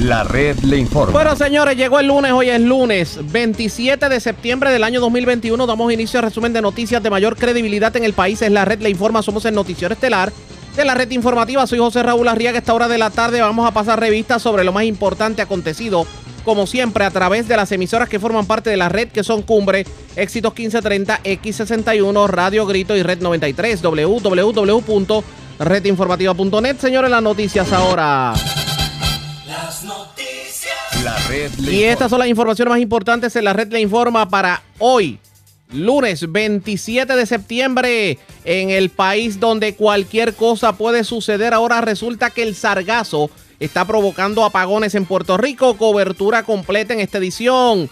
La red le informa. Bueno, señores, llegó el lunes, hoy es lunes 27 de septiembre del año 2021. Damos inicio al resumen de noticias de mayor credibilidad en el país. Es la red le informa, somos el noticiero estelar de la red informativa. Soy José Raúl Arriaga. A esta hora de la tarde vamos a pasar revistas sobre lo más importante acontecido, como siempre, a través de las emisoras que forman parte de la red, que son Cumbre, Éxitos 1530, X61, Radio Grito y Red 93, www.redinformativa.net. Señores, las noticias ahora. Las noticias. La red le Y estas son las informaciones más importantes en la red le informa para hoy, lunes 27 de septiembre, en el país donde cualquier cosa puede suceder. Ahora resulta que el sargazo está provocando apagones en Puerto Rico. Cobertura completa en esta edición.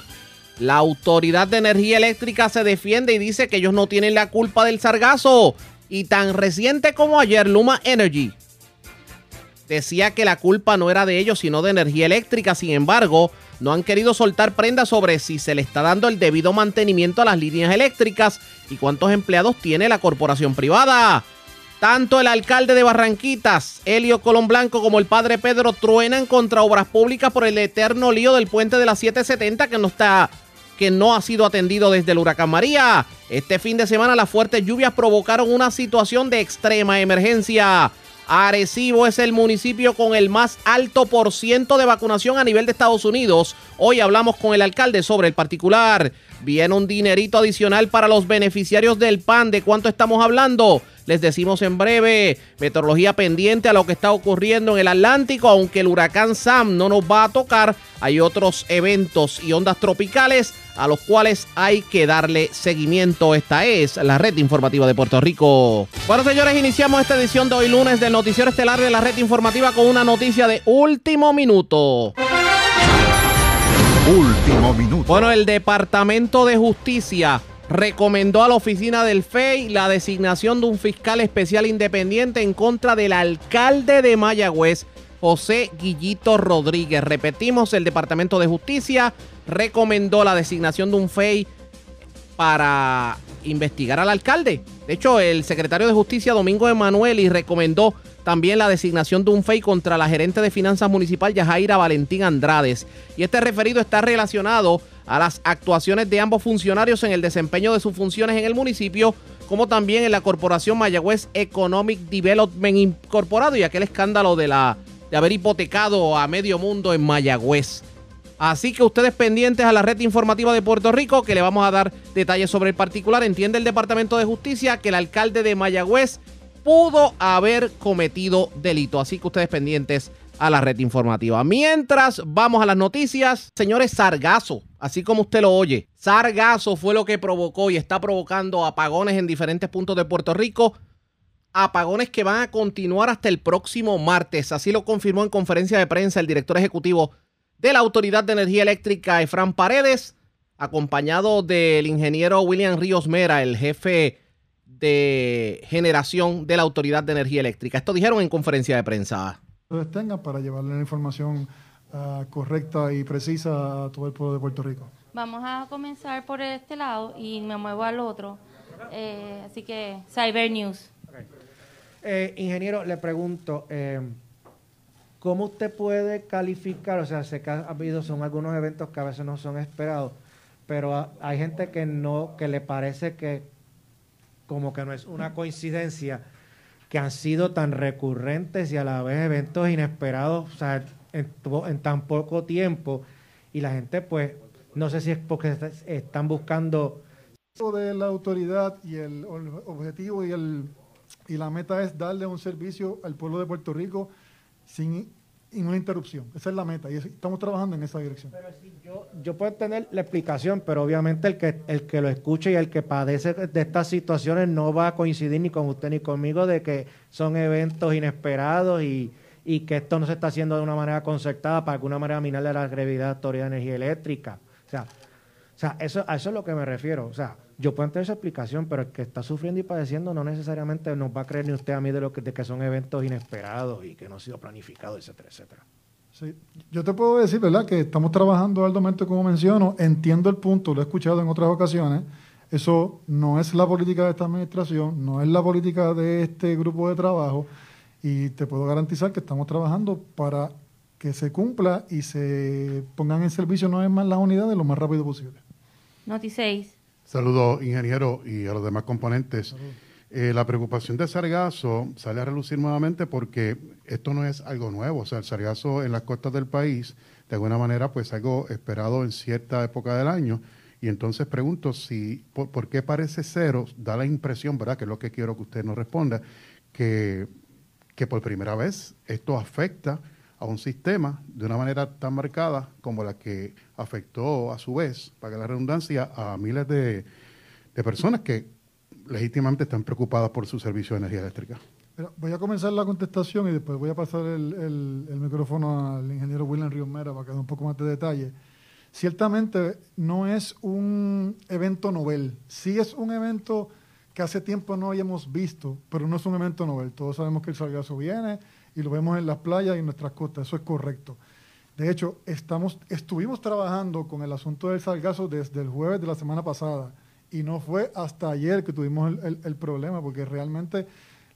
La Autoridad de Energía Eléctrica se defiende y dice que ellos no tienen la culpa del sargazo. Y tan reciente como ayer, Luma Energy decía que la culpa no era de ellos, sino de energía eléctrica. Sin embargo, no han querido soltar prenda sobre si se le está dando el debido mantenimiento a las líneas eléctricas y cuántos empleados tiene la corporación privada. Tanto el alcalde de Barranquitas, Helio Colón Blanco, como el padre Pedro truenan contra obras públicas por el eterno lío del puente de la 770 que no está que no ha sido atendido desde el huracán María. Este fin de semana las fuertes lluvias provocaron una situación de extrema emergencia. Arecibo es el municipio con el más alto por ciento de vacunación a nivel de Estados Unidos. Hoy hablamos con el alcalde sobre el particular. Viene un dinerito adicional para los beneficiarios del PAN. ¿De cuánto estamos hablando? Les decimos en breve. Meteorología pendiente a lo que está ocurriendo en el Atlántico. Aunque el huracán Sam no nos va a tocar, hay otros eventos y ondas tropicales a los cuales hay que darle seguimiento. Esta es la red informativa de Puerto Rico. Bueno, señores, iniciamos esta edición de hoy lunes del Noticiero Estelar de la red informativa con una noticia de último minuto. Último minuto. Bueno, el Departamento de Justicia recomendó a la oficina del FEI la designación de un fiscal especial independiente en contra del alcalde de Mayagüez, José Guillito Rodríguez. Repetimos, el Departamento de Justicia recomendó la designación de un FEI para investigar al alcalde. De hecho, el secretario de Justicia, Domingo Emanueli, recomendó también la designación de un FEI contra la gerente de finanzas municipal, Yajaira Valentín Andrades. Y este referido está relacionado a las actuaciones de ambos funcionarios en el desempeño de sus funciones en el municipio, como también en la corporación Mayagüez Economic Development Incorporado y aquel escándalo de, la, de haber hipotecado a medio mundo en Mayagüez. Así que ustedes pendientes a la red informativa de Puerto Rico, que le vamos a dar detalles sobre el particular. Entiende el Departamento de Justicia que el alcalde de Mayagüez pudo haber cometido delito. Así que ustedes pendientes a la red informativa. Mientras vamos a las noticias, señores, Sargazo, así como usted lo oye, Sargazo fue lo que provocó y está provocando apagones en diferentes puntos de Puerto Rico. Apagones que van a continuar hasta el próximo martes. Así lo confirmó en conferencia de prensa el director ejecutivo de la Autoridad de Energía Eléctrica, Efran Paredes, acompañado del ingeniero William Ríos Mera, el jefe de generación de la Autoridad de Energía Eléctrica. Esto dijeron en conferencia de prensa. ustedes tengan para llevarle la información ah, correcta y precisa a todo el pueblo de Puerto Rico. Vamos a comenzar por este lado y me muevo al otro. Eh, así que, Cyber News. Eh, ingeniero, le pregunto, eh, ¿cómo usted puede calificar? O sea, sé que ha habido, son algunos eventos que a veces no son esperados, pero ha- hay gente que no, que le parece que como que no es una coincidencia que han sido tan recurrentes y a la vez eventos inesperados, o sea, en, en tan poco tiempo, y la gente pues, no sé si es porque est- están buscando de la autoridad y el objetivo y, el, y la meta es darle un servicio al pueblo de Puerto Rico sin, sin una interrupción. Esa es la meta y es- estamos trabajando en esa dirección. Yo, yo puedo tener la explicación, pero obviamente el que, el que lo escuche y el que padece de estas situaciones no va a coincidir ni con usted ni conmigo de que son eventos inesperados y, y que esto no se está haciendo de una manera concertada para alguna manera minarle la credibilidad de la Autoridad de Energía Eléctrica. O sea, o sea eso, a eso es lo que me refiero. O sea, yo puedo tener esa explicación, pero el que está sufriendo y padeciendo no necesariamente nos va a creer ni usted a mí de, lo que, de que son eventos inesperados y que no han sido planificados, etcétera, etcétera. Sí. Yo te puedo decir, ¿verdad?, que estamos trabajando arduamente, como menciono. Entiendo el punto, lo he escuchado en otras ocasiones. Eso no es la política de esta administración, no es la política de este grupo de trabajo. Y te puedo garantizar que estamos trabajando para que se cumpla y se pongan en servicio no es más las unidades lo más rápido posible. Noti 6. Saludos, ingeniero, y a los demás componentes. Eh, la preocupación de sargazo sale a relucir nuevamente porque esto no es algo nuevo. O sea, el sargazo en las costas del país, de alguna manera, pues algo esperado en cierta época del año. Y entonces pregunto si, por, por qué parece cero, da la impresión, ¿verdad? Que es lo que quiero que usted nos responda, que, que por primera vez esto afecta a un sistema de una manera tan marcada como la que afectó a su vez, para la redundancia, a miles de, personas que legítimamente están preocupadas por su servicio de energía eléctrica. Voy a comenzar la contestación y después voy a pasar el, micrófono al ingeniero William Ríos Mera para que dé un poco más de detalle. Ciertamente no es un evento novel, sí es un evento que hace tiempo no habíamos visto, pero no es un evento novel. Todos sabemos que el sargazo viene y lo vemos en las playas y en nuestras costas, eso es correcto. De hecho, estamos, estuvimos trabajando con el asunto del sargazo desde el jueves de la semana pasada y no fue hasta ayer que tuvimos el, el- problema, porque realmente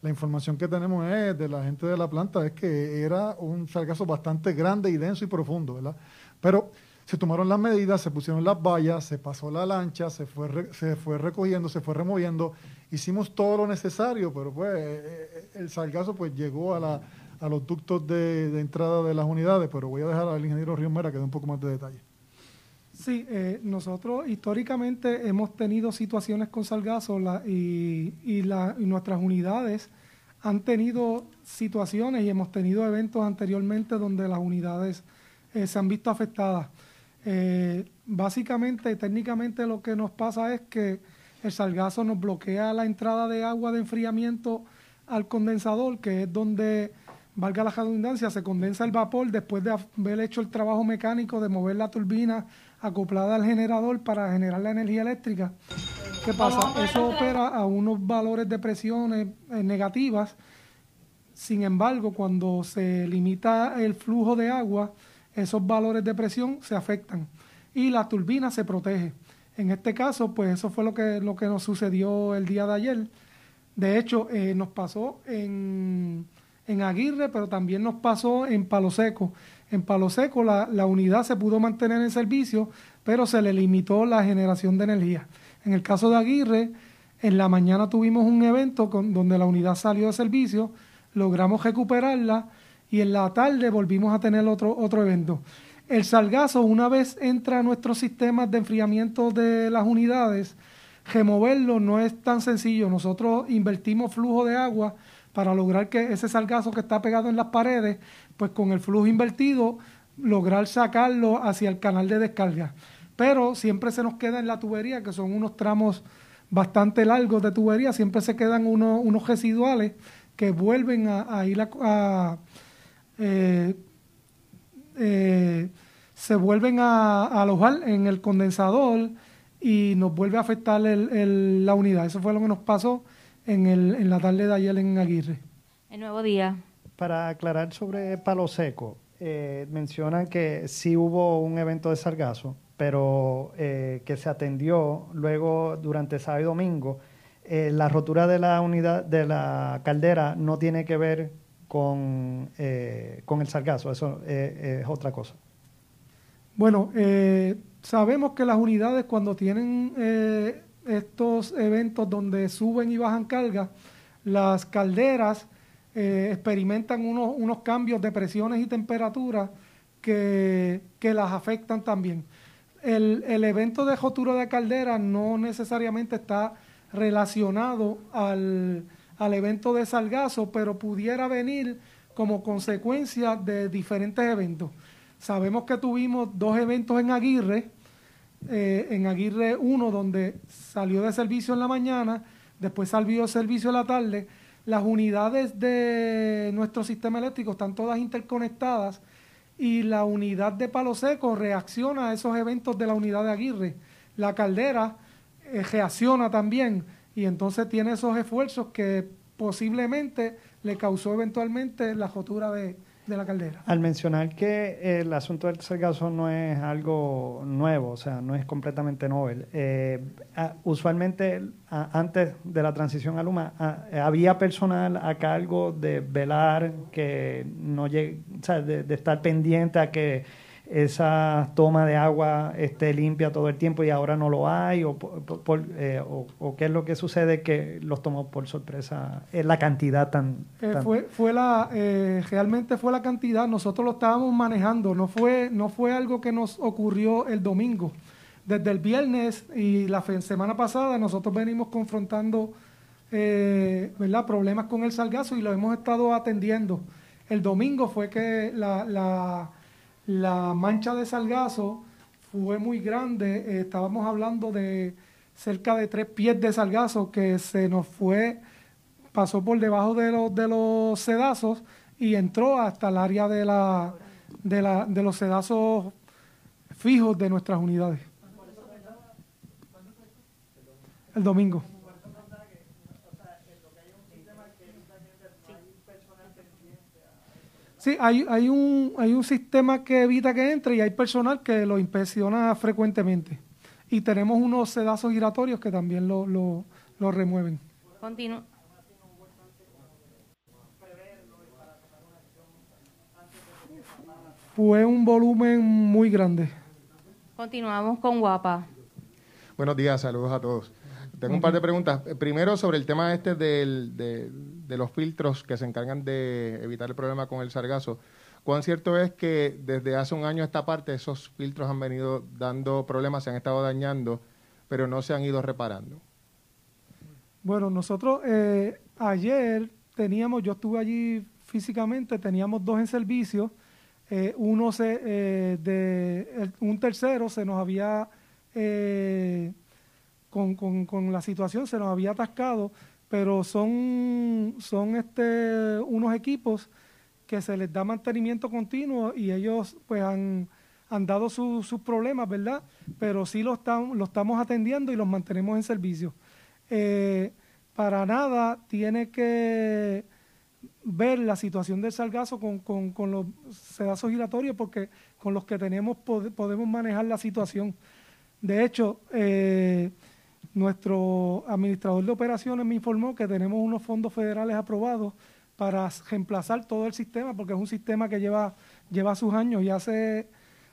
la información que tenemos de la gente de la planta es que era un sargazo bastante grande y denso y profundo, ¿verdad? Pero se tomaron las medidas, se pusieron las vallas, se pasó la lancha, se fue, se fue recogiendo, se fue removiendo, hicimos todo lo necesario, pero pues eh, eh, el sargazo pues llegó a, la, a los ductos de, entrada de las unidades, pero voy a dejar al ingeniero Río Mera que dé un poco más de detalle. Sí, eh, nosotros históricamente hemos tenido situaciones con sargazo la- y, y la- nuestras unidades han tenido situaciones y hemos tenido eventos anteriormente donde las unidades eh, se han visto afectadas. Eh, básicamente, técnicamente lo que nos pasa es que el sargazo nos bloquea la entrada de agua de enfriamiento al condensador, que es donde, valga la redundancia, se condensa el vapor después de haber hecho el trabajo mecánico de mover la turbina acoplada al generador para generar la energía eléctrica. ¿Qué pasa? Eso opera a unos valores de presiones eh, negativas. Sin embargo, cuando se limita el flujo de agua, esos valores de presión se afectan y la turbina se protege. En este caso, pues eso fue lo que, lo que nos sucedió el día de ayer. De hecho, eh, nos pasó en, en Aguirre, pero también nos pasó en Palo Seco. En Palo Seco la, la unidad se pudo mantener en servicio, pero se le limitó la generación de energía. En el caso de Aguirre, en la mañana tuvimos un evento con- donde la unidad salió de servicio, logramos recuperarla y en la tarde volvimos a tener otro, otro evento. El salgazo, una vez entra a nuestros sistemas de enfriamiento de las unidades, removerlo no es tan sencillo. Nosotros invertimos flujo de agua para lograr que ese salgazo que está pegado en las paredes, pues con el flujo invertido, lograr sacarlo hacia el canal de descarga. Pero siempre se nos queda en la tubería, que son unos tramos bastante largos de tubería, siempre se quedan unos, residuales que vuelven a, ir a, eh, eh, se vuelven a, alojar en el condensador y nos vuelve a afectar el- la unidad. Eso fue lo que nos pasó en, el, en la tarde de ayer en Aguirre. El nuevo día. Para aclarar sobre Palo Seco, eh, mencionan que sí hubo un evento de sargazo, pero eh, que se atendió luego durante sábado y domingo. Eh, la rotura de la unidad de la caldera no tiene que ver con, eh, con el sargazo, eso eh, es otra cosa. Bueno, eh, sabemos que las unidades cuando tienen eh, estos eventos donde suben y bajan carga, las calderas eh, experimentan unos, unos cambios de presiones y temperaturas que, que las afectan también. El, el evento de rotura de caldera no necesariamente está relacionado al, al evento de salgazo, pero pudiera venir como consecuencia de diferentes eventos. Sabemos que tuvimos dos eventos en Aguirre, eh, en Aguirre 1, donde salió de servicio en la mañana, después salió de servicio en la tarde. Las unidades de nuestro sistema eléctrico están todas interconectadas y la unidad de Palo Seco reacciona a esos eventos de la unidad de Aguirre. La caldera eh, reacciona también y entonces tiene esos esfuerzos que posiblemente le causó eventualmente la rotura de, de la caldera. Al mencionar que el asunto del sargazo no es algo nuevo, o sea, no es completamente novel, eh, usualmente antes de la transición a Luma había personal a cargo de velar que no llegue, o sea, de estar pendiente a que esa toma de agua esté limpia todo el tiempo y ahora no lo hay, o, por- eh, o- o qué es lo que sucede que los tomó por sorpresa, eh, la cantidad tan... Eh, tan- fue, fue la, eh, realmente fue la cantidad, nosotros lo estábamos manejando, no fue, no fue algo que nos ocurrió el domingo. Desde el viernes y la semana pasada nosotros venimos confrontando eh, ¿verdad? problemas con el salgazo y lo hemos estado atendiendo. El domingo fue que la, la, la mancha de salgazo fue muy grande, estábamos hablando de cerca de tres pies de salgazo que se nos fue pasó por debajo de los, de los sedazos y entró hasta el área de, la, de, la, de los sedazos fijos de nuestras unidades. El domingo. Sí, hay, hay, un, hay un sistema que evita que entre y hay personal que lo inspecciona frecuentemente. Y tenemos unos sedazos giratorios que también lo, lo, lo remueven. Continu- Fue un volumen muy grande. continuamos con Guapa. Buenos días, saludos a todos. Tengo un par de preguntas. Primero, sobre el tema este del- de, de los filtros que se encargan de evitar el problema con el sargazo. ¿Cuán cierto es que desde hace un año esta parte esos filtros han venido dando problemas, se han estado dañando, pero no se han ido reparando? Bueno, nosotros eh, ayer teníamos, yo estuve allí físicamente, teníamos dos en servicio. eh, uno se, eh, de, un tercero se nos había, con, con- con la situación, se nos había atascado, pero son, son este, unos equipos que se les da mantenimiento continuo y ellos pues han, han dado su- sus problemas, ¿verdad? Pero sí lo, están, lo estamos atendiendo y los mantenemos en servicio. Eh, para nada tiene que ver la situación del sargazo con, con- con los sedazos giratorios porque con los que tenemos pode- podemos manejar la situación. De hecho, eh, nuestro administrador de operaciones me informó que tenemos unos fondos federales aprobados para reemplazar todo el sistema, porque es un sistema que lleva, lleva sus años y hace,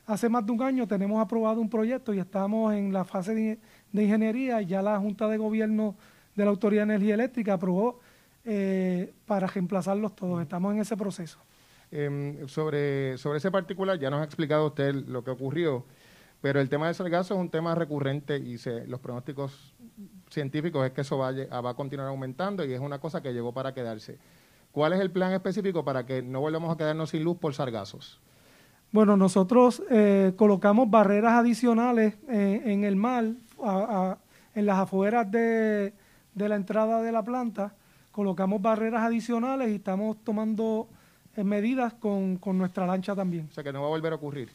hace más de un año tenemos aprobado un proyecto y estamos en la fase de, ingeniería y ya la Junta de Gobierno de la Autoridad de Energía Eléctrica aprobó eh, para reemplazarlos todos. Estamos en ese proceso. Em, sobre, sobre ese particular, ya nos ha explicado usted lo que ocurrió, pero el tema del sargazo es un tema recurrente y se, los pronósticos científicos es que eso va a, lle- va a continuar aumentando y es una cosa que llegó para quedarse. ¿Cuál es el plan específico para que no volvamos a quedarnos sin luz por sargazos? Bueno, nosotros eh, colocamos barreras adicionales eh, en el mar, a- a- en las afueras de, de la entrada de la planta. Colocamos barreras adicionales y estamos tomando eh, medidas con, con nuestra lancha también. O sea, que no va a volver a ocurrir.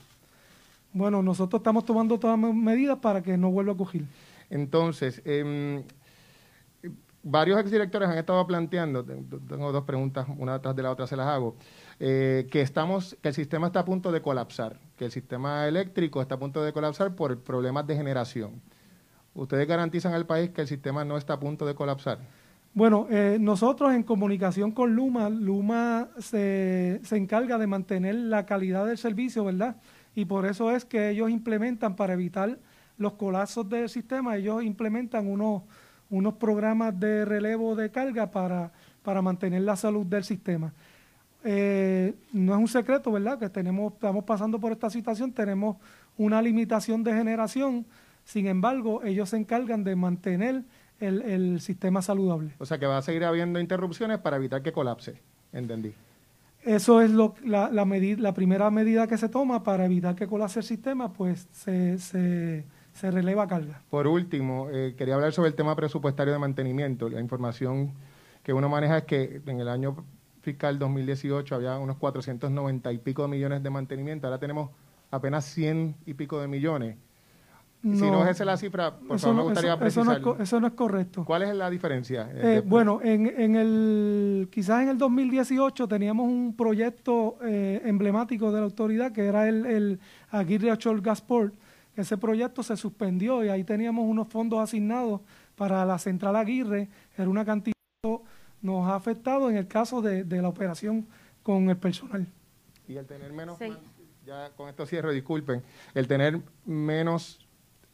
Bueno, nosotros estamos tomando todas las medidas para que no vuelva a ocurrir. Entonces, em, varios exdirectores han estado planteando, te- tengo dos preguntas, una detrás de la otra se las hago, eh, que estamos, que el sistema está a punto de colapsar, que el sistema eléctrico está a punto de colapsar por problemas de generación. ¿Ustedes garantizan al país que el sistema no está a punto de colapsar? Bueno, eh, nosotros en comunicación con Luma, Luma se, se encarga de mantener la calidad del servicio, ¿verdad? Y por eso es que ellos implementan, para evitar los colapsos del sistema, ellos implementan unos, unos programas de relevo de carga para, para mantener la salud del sistema. Eh, no es un secreto, ¿verdad? Que tenemos, estamos pasando por esta situación, tenemos una limitación de generación, sin embargo, ellos se encargan de mantener el, el sistema saludable. O sea, que va a seguir habiendo interrupciones para evitar que colapse. Entendí. Eso es lo, la, la, medi- la primera medida que se toma para evitar que colapse el sistema, pues se, se, se releva carga. Por último, eh, quería hablar sobre el tema presupuestario de mantenimiento. La información que uno maneja es que en el año fiscal 2018 había unos 490 y pico de millones de mantenimiento. Ahora tenemos apenas 100 y pico de millones. Si no es esa la cifra, por eso favor, me no- gustaría eso- eso no es precisar. co- eso no es correcto. ¿Cuál es la diferencia? Eh, Eh, bueno, en, en el, quizás en el 2018 teníamos un proyecto eh, emblemático de la autoridad que era el, el Aguirre Ochol Gasport. Ese proyecto se suspendió y ahí teníamos unos fondos asignados para la central Aguirre. Era una cantidad que nos ha afectado en el caso de, de la operación con el personal. Y el tener menos, Sí. ya con esto cierro, disculpen, el tener menos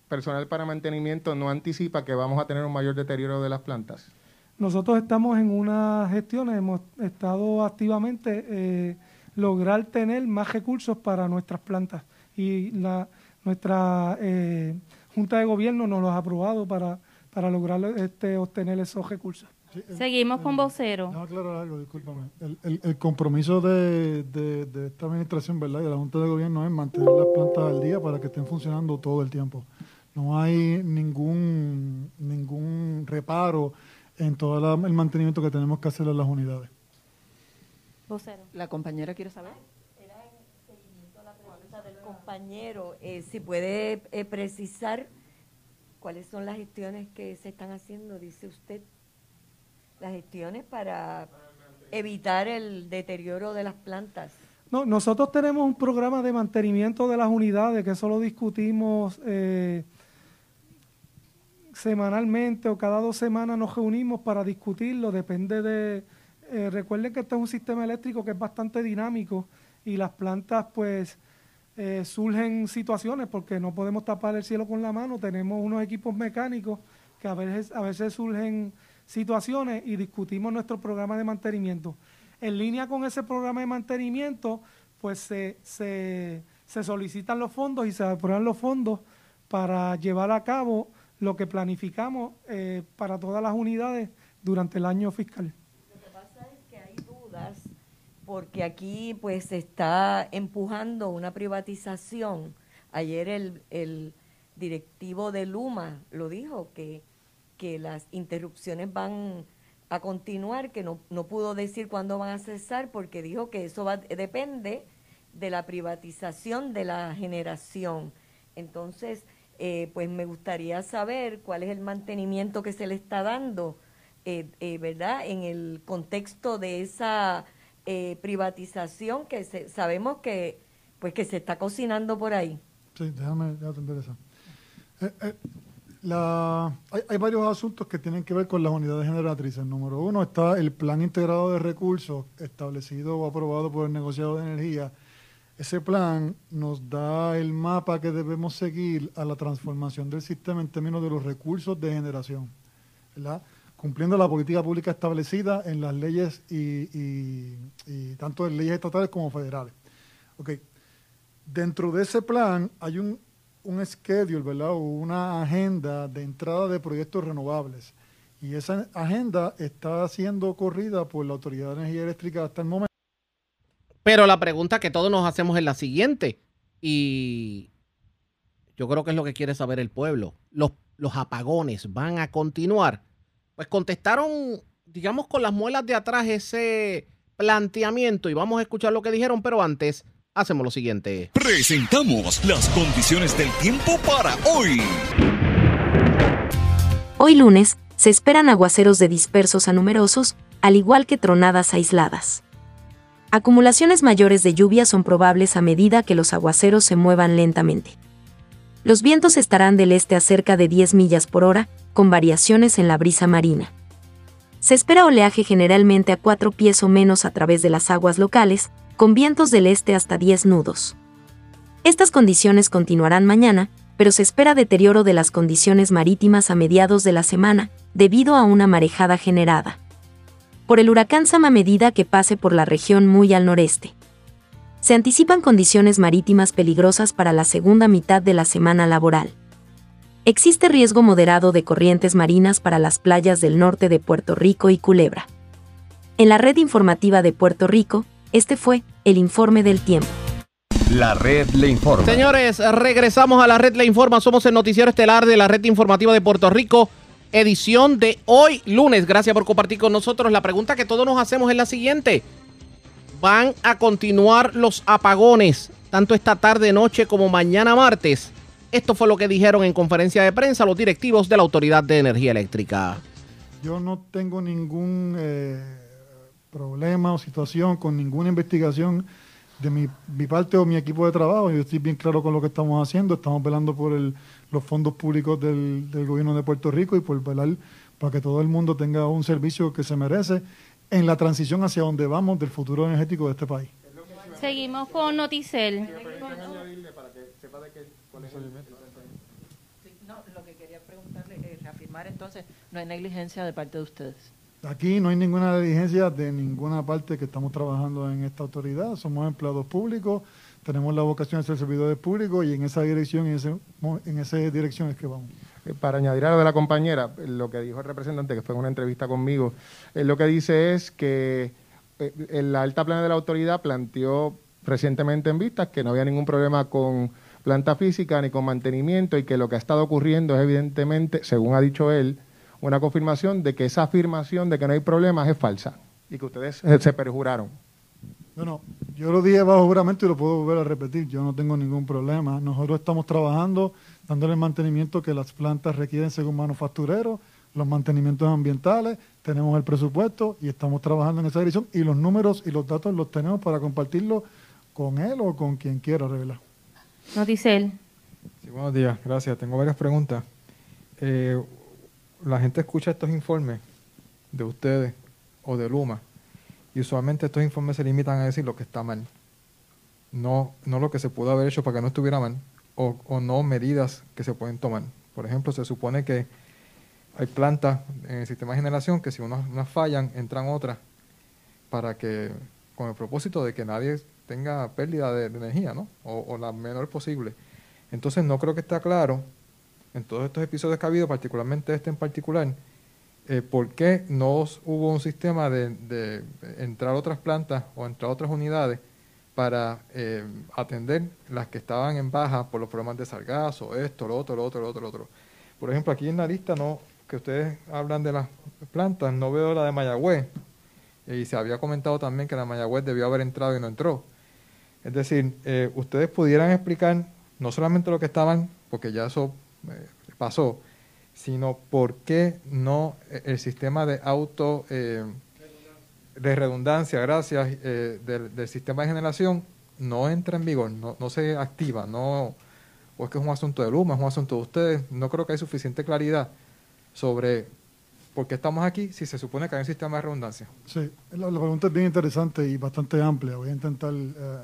personal para mantenimiento no anticipa que vamos a tener un mayor deterioro de las plantas. Nosotros estamos en unas gestiones, hemos estado activamente eh, lograr tener más recursos para nuestras plantas y la, nuestra eh, Junta de Gobierno nos los ha aprobado para, para lograr este, obtener esos recursos. Sí, el- Seguimos con el- vocero. Déjame aclarar algo, discúlpame. El, el- el compromiso de, de- de esta administración, ¿verdad? Y de la Junta de Gobierno es mantener las plantas al día para que estén funcionando todo el tiempo. No hay ningún, ningún reparo en todo la- el mantenimiento que tenemos que hacer en las unidades. Vocero. La compañera quiere saber. Era en seguimiento a la pregunta del compañero. eh, si puede eh, precisar cuáles son las gestiones que se están haciendo, dice usted. Las gestiones para evitar el deterioro de las plantas. No, nosotros tenemos un programa de mantenimiento de las unidades, que eso lo discutimos eh, semanalmente o cada dos semanas nos reunimos para discutirlo, depende de... eh, recuerden que este es un sistema eléctrico que es bastante dinámico y las plantas pues eh, surgen situaciones porque no podemos tapar el cielo con la mano, tenemos unos equipos mecánicos que a veces, a veces surgen situaciones y discutimos nuestro programa de mantenimiento. En línea con ese programa de mantenimiento, pues se, se, se solicitan los fondos y se aprueban los fondos para llevar a cabo lo que planificamos eh, para todas las unidades durante el año fiscal. Lo que pasa es que hay dudas porque aquí pues se está empujando una privatización. Ayer el, el directivo de Luma lo dijo, que, que las interrupciones van a continuar, que no, no pudo decir cuándo van a cesar porque dijo que eso va, depende de la privatización de la generación. Entonces, eh, pues me gustaría saber cuál es el mantenimiento que se le está dando, eh, eh, ¿verdad? En el contexto de esa eh, privatización que se- sabemos que, pues que se está cocinando por ahí. Sí, déjame, atender eso. Eh, eh, la- hay, hay varios asuntos que tienen que ver con las unidades generatrices. Número uno está el plan integrado de recursos establecido o aprobado por el negociado de energía. Ese plan nos da el mapa que debemos seguir a la transformación del sistema en términos de los recursos de generación, ¿verdad? cumpliendo la política pública establecida en las leyes y, tanto en leyes estatales como federales. Ok. Dentro de ese plan hay un, un schedule, ¿verdad? Una agenda de entrada de proyectos renovables. Y esa agenda está siendo corrida por la Autoridad de Energía Eléctrica hasta el momento. Pero la pregunta que todos nos hacemos es la siguiente. Y yo creo que es lo que quiere saber el pueblo. ¿Los, los apagones van a continuar? Pues contestaron, digamos, con las muelas de atrás ese planteamiento y vamos a escuchar lo que dijeron, pero antes hacemos lo siguiente. Presentamos las condiciones del tiempo para hoy. Hoy lunes, se esperan aguaceros de dispersos a numerosos, al igual que tronadas aisladas. Acumulaciones mayores de lluvia son probables a medida que los aguaceros se muevan lentamente. Los vientos estarán del este a cerca de 10 millas por hora, con variaciones en la brisa marina. Se espera oleaje generalmente a 4 pies o menos a través de las aguas locales, con vientos del este hasta 10 nudos. Estas condiciones continuarán mañana, pero se espera deterioro de las condiciones marítimas a mediados de la semana, debido a una marejada generada por el huracán Sam a medida que pase por la región muy al noreste. Se anticipan condiciones marítimas peligrosas para la segunda mitad de la semana laboral. Existe riesgo moderado de corrientes marinas para las playas del norte de Puerto Rico y Culebra. En la red informativa de Puerto Rico, este fue el informe del tiempo. La red le informa. Señores, regresamos a la red Le Informa. Somos el noticiero estelar de la red informativa de Puerto Rico, edición de hoy lunes. Gracias por compartir con nosotros. La pregunta que todos nos hacemos es la siguiente. ¿Van a continuar los apagones tanto esta tarde, noche como mañana martes? Esto fue lo que dijeron en conferencia de prensa los directivos de la Autoridad de Energía Eléctrica. Yo no tengo ningún eh, problema o situación con ninguna investigación de mi, mi parte o mi equipo de trabajo. Yo estoy bien claro con lo que estamos haciendo. Estamos velando por el- los fondos públicos del, del gobierno de Puerto Rico y por velar para que todo el mundo tenga un servicio que se merece en la transición hacia donde vamos del futuro energético de este país. Seguimos con Noticel. No, lo que quería preguntarle es reafirmar entonces, no hay negligencia de parte de ustedes. Aquí no hay ninguna diligencia de ninguna parte que estamos trabajando en esta autoridad. Somos empleados públicos, tenemos la vocación de ser servidores públicos y en esa dirección en, ese, en esa dirección es que vamos. Eh, Para añadir a lo de la compañera, eh, lo que dijo el representante, que fue en una entrevista conmigo, eh, lo que dice es que eh, la alta plana de la autoridad planteó recientemente en vistas que no había ningún problema con planta física ni con mantenimiento y que lo que ha estado ocurriendo es evidentemente, según ha dicho él, una confirmación de que esa afirmación de que no hay problemas es falsa y que ustedes eh, se perjuraron. Bueno, yo lo dije bajo juramento y lo puedo volver a repetir. Yo no tengo ningún problema. Nosotros estamos trabajando, dándole el mantenimiento que las plantas requieren según manufactureros, los mantenimientos ambientales, tenemos el presupuesto y estamos trabajando en esa dirección y los números y los datos los tenemos para compartirlos con él o con quien quiera revelar. Noticel. Sí, buenos días, gracias. Tengo varias preguntas. Eh, la gente escucha estos informes de ustedes o de Luma y usualmente estos informes se limitan a decir lo que está mal, no, no lo que se pudo haber hecho para que no estuviera mal o, o no medidas que se pueden tomar. Por ejemplo, se supone que hay plantas en el sistema de generación que si unas, fallan, entran otras para que, con el propósito de que nadie tenga pérdida de, de energía, ¿no? O, o la menor posible. Entonces no creo que está claro en todos estos episodios que ha habido, particularmente este en particular, eh, por qué no hubo un sistema de, de entrar otras plantas o entrar otras unidades para eh, atender las que estaban en baja por los problemas de sargazo, esto, lo otro, lo otro, lo otro, lo otro. Por ejemplo, aquí en la lista no que ustedes hablan de las plantas, no veo la de Mayagüez. Y se había comentado también que la Mayagüez debió haber entrado y no entró. Es decir, eh, ustedes pudieran explicar no solamente lo que estaban, porque ya eso eh, pasó, sino por qué no eh, el sistema de auto, eh, de redundancia, gracias, eh, del, del sistema de generación no entra en vigor, no, no se activa, no, o es que es un asunto de Luma, es un asunto de ustedes, no creo que hay suficiente claridad sobre por qué estamos aquí si se supone que hay un sistema de redundancia. Sí, la, pregunta es bien interesante y bastante amplia. Voy a intentar eh,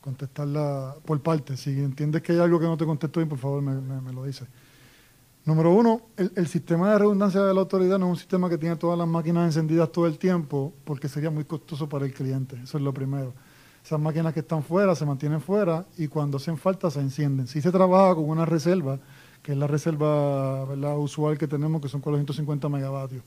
contestarla por partes. Si entiendes que hay algo que no te contesto bien, por favor me, me- me lo dices. Número uno, el, el sistema de redundancia de la autoridad no es un sistema que tiene todas las máquinas encendidas todo el tiempo porque sería muy costoso para el cliente. Eso es lo primero. Esas máquinas que están fuera se mantienen fuera y cuando hacen falta se encienden. Si se trabaja con una reserva, que es la reserva ¿verdad? usual que tenemos, que son 450 megavatios.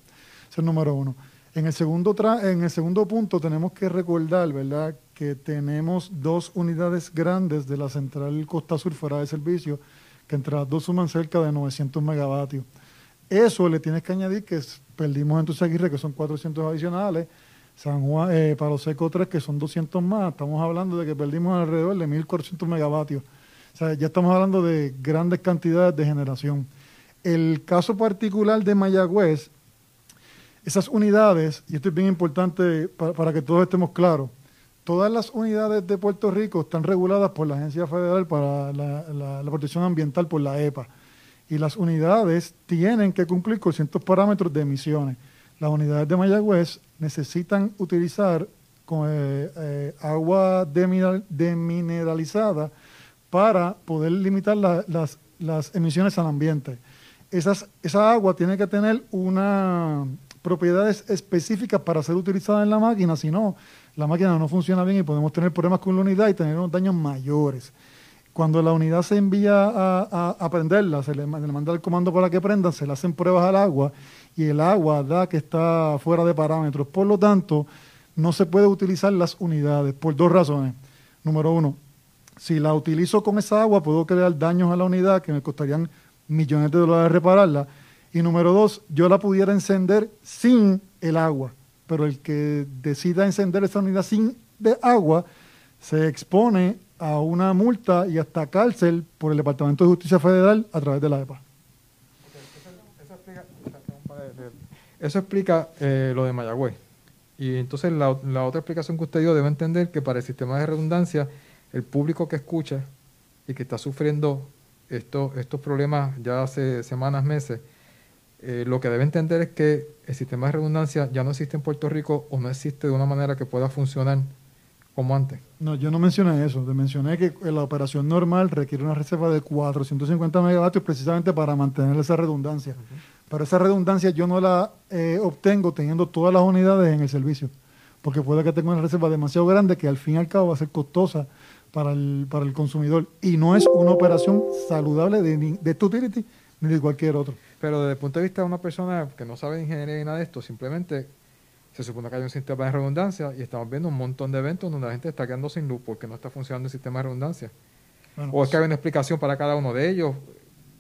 Ese es número uno. En el segundo, en el segundo punto tenemos que recordar, ¿verdad?, que tenemos dos unidades grandes de la central Costa Sur fuera de servicio, que entre las dos suman cerca de 900 megavatios. Eso le tienes que añadir que perdimos en Tusaguirre, que son 400 adicionales, San Juan, eh, Palo Seco 3, que son 200 más. Estamos hablando de que perdimos alrededor de 1.400 megavatios. O sea, ya estamos hablando de grandes cantidades de generación. El caso particular de Mayagüez, esas unidades, y esto es bien importante para que todos estemos claros, todas las unidades de Puerto Rico están reguladas por la Agencia Federal para la, Protección Ambiental, por la EPA. Y las unidades tienen que cumplir con ciertos parámetros de emisiones. Las unidades de Mayagüez necesitan utilizar eh, eh, agua demineral- demineralizada para poder limitar la- las, las emisiones al ambiente. Esa agua tiene que tener unas propiedades específicas para ser utilizada en la máquina, si no, la máquina no funciona bien y podemos tener problemas con la unidad y tener unos daños mayores. Cuando la unidad se envía a, a- a prenderla, se le, le manda el comando para que prendan, se le hacen pruebas al agua y el agua da que está fuera de parámetros. Por lo tanto, no se puede utilizar las unidades por dos razones. Número uno, si la utilizo con esa agua, puedo crear daños a la unidad que me costarían millones de dólares repararla. Y número dos, yo la pudiera encender sin el agua, pero el que decida encender esa unidad sin de agua se expone a una multa y hasta cárcel por el Departamento de Justicia Federal a través de la EPA. Eso explica eh, lo de Mayagüez. Y entonces la, la otra explicación que usted dio debe entender que para el sistema de redundancia, el público que escucha y que está sufriendo estos, estos problemas ya hace semanas, meses, eh, lo que debe entender es que el sistema de redundancia ya no existe en Puerto Rico o no existe de una manera que pueda funcionar como antes. No, yo no mencioné eso. Te mencioné que la operación normal requiere una reserva de 450 megavatios precisamente para mantener esa redundancia. Pero esa redundancia yo no la eh, obtengo teniendo todas las unidades en el servicio, porque puede que tenga una reserva demasiado grande que al fin y al cabo va a ser costosa para el, para el consumidor y no es una operación saludable de, de tu utility ni de cualquier otro. Pero desde el punto de vista de una persona que no sabe de ingeniería ni nada de esto, simplemente se supone que hay un sistema de redundancia y estamos viendo un montón de eventos donde la gente está quedando sin luz porque no está funcionando el sistema de redundancia. Bueno, o es que hay una explicación para cada uno de ellos,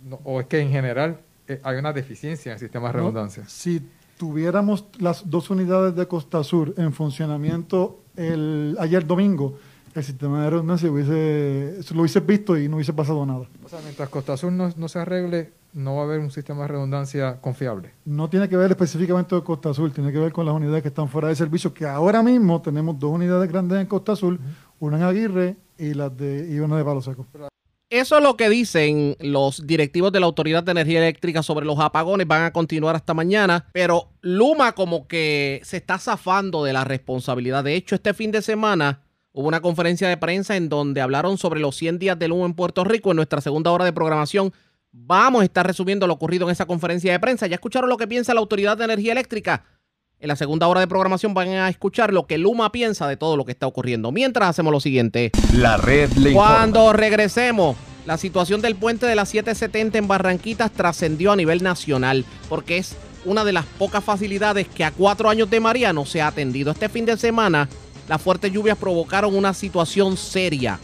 no- o es que en general eh, hay una deficiencia en el sistema de ¿no? redundancia. Si tuviéramos las dos unidades de Costa Sur en funcionamiento el, ayer domingo, el sistema de redundancia hubiese, lo hubiese visto y no hubiese pasado nada. O sea, mientras Costa Azul no, no se arregle, no va a haber un sistema de redundancia confiable. No tiene que ver específicamente con Costa Azul, tiene que ver con las unidades que están fuera de servicio, que ahora mismo tenemos dos unidades grandes en Costa Azul, una en Aguirre y, las de, y una de Palo Seco. Eso es lo que dicen los directivos de la Autoridad de Energía Eléctrica sobre los apagones. Van a continuar hasta mañana, pero Luma como que se está zafando de la responsabilidad. De hecho, este fin de semana hubo una conferencia de prensa en donde hablaron sobre los 100 días de Luma en Puerto Rico. En nuestra segunda hora de programación vamos a estar resumiendo lo ocurrido en esa conferencia de prensa. ¿Ya escucharon lo que piensa la Autoridad de Energía Eléctrica? En la segunda hora de programación van a escuchar lo que Luma piensa de todo lo que está ocurriendo. Mientras hacemos lo siguiente. La red le informa. Cuando regresemos, la situación del puente de las 770 en Barranquitas trascendió a nivel nacional porque es una de las pocas facilidades que a cuatro años de María no se ha atendido. Este fin de semana, las fuertes lluvias provocaron una situación seria.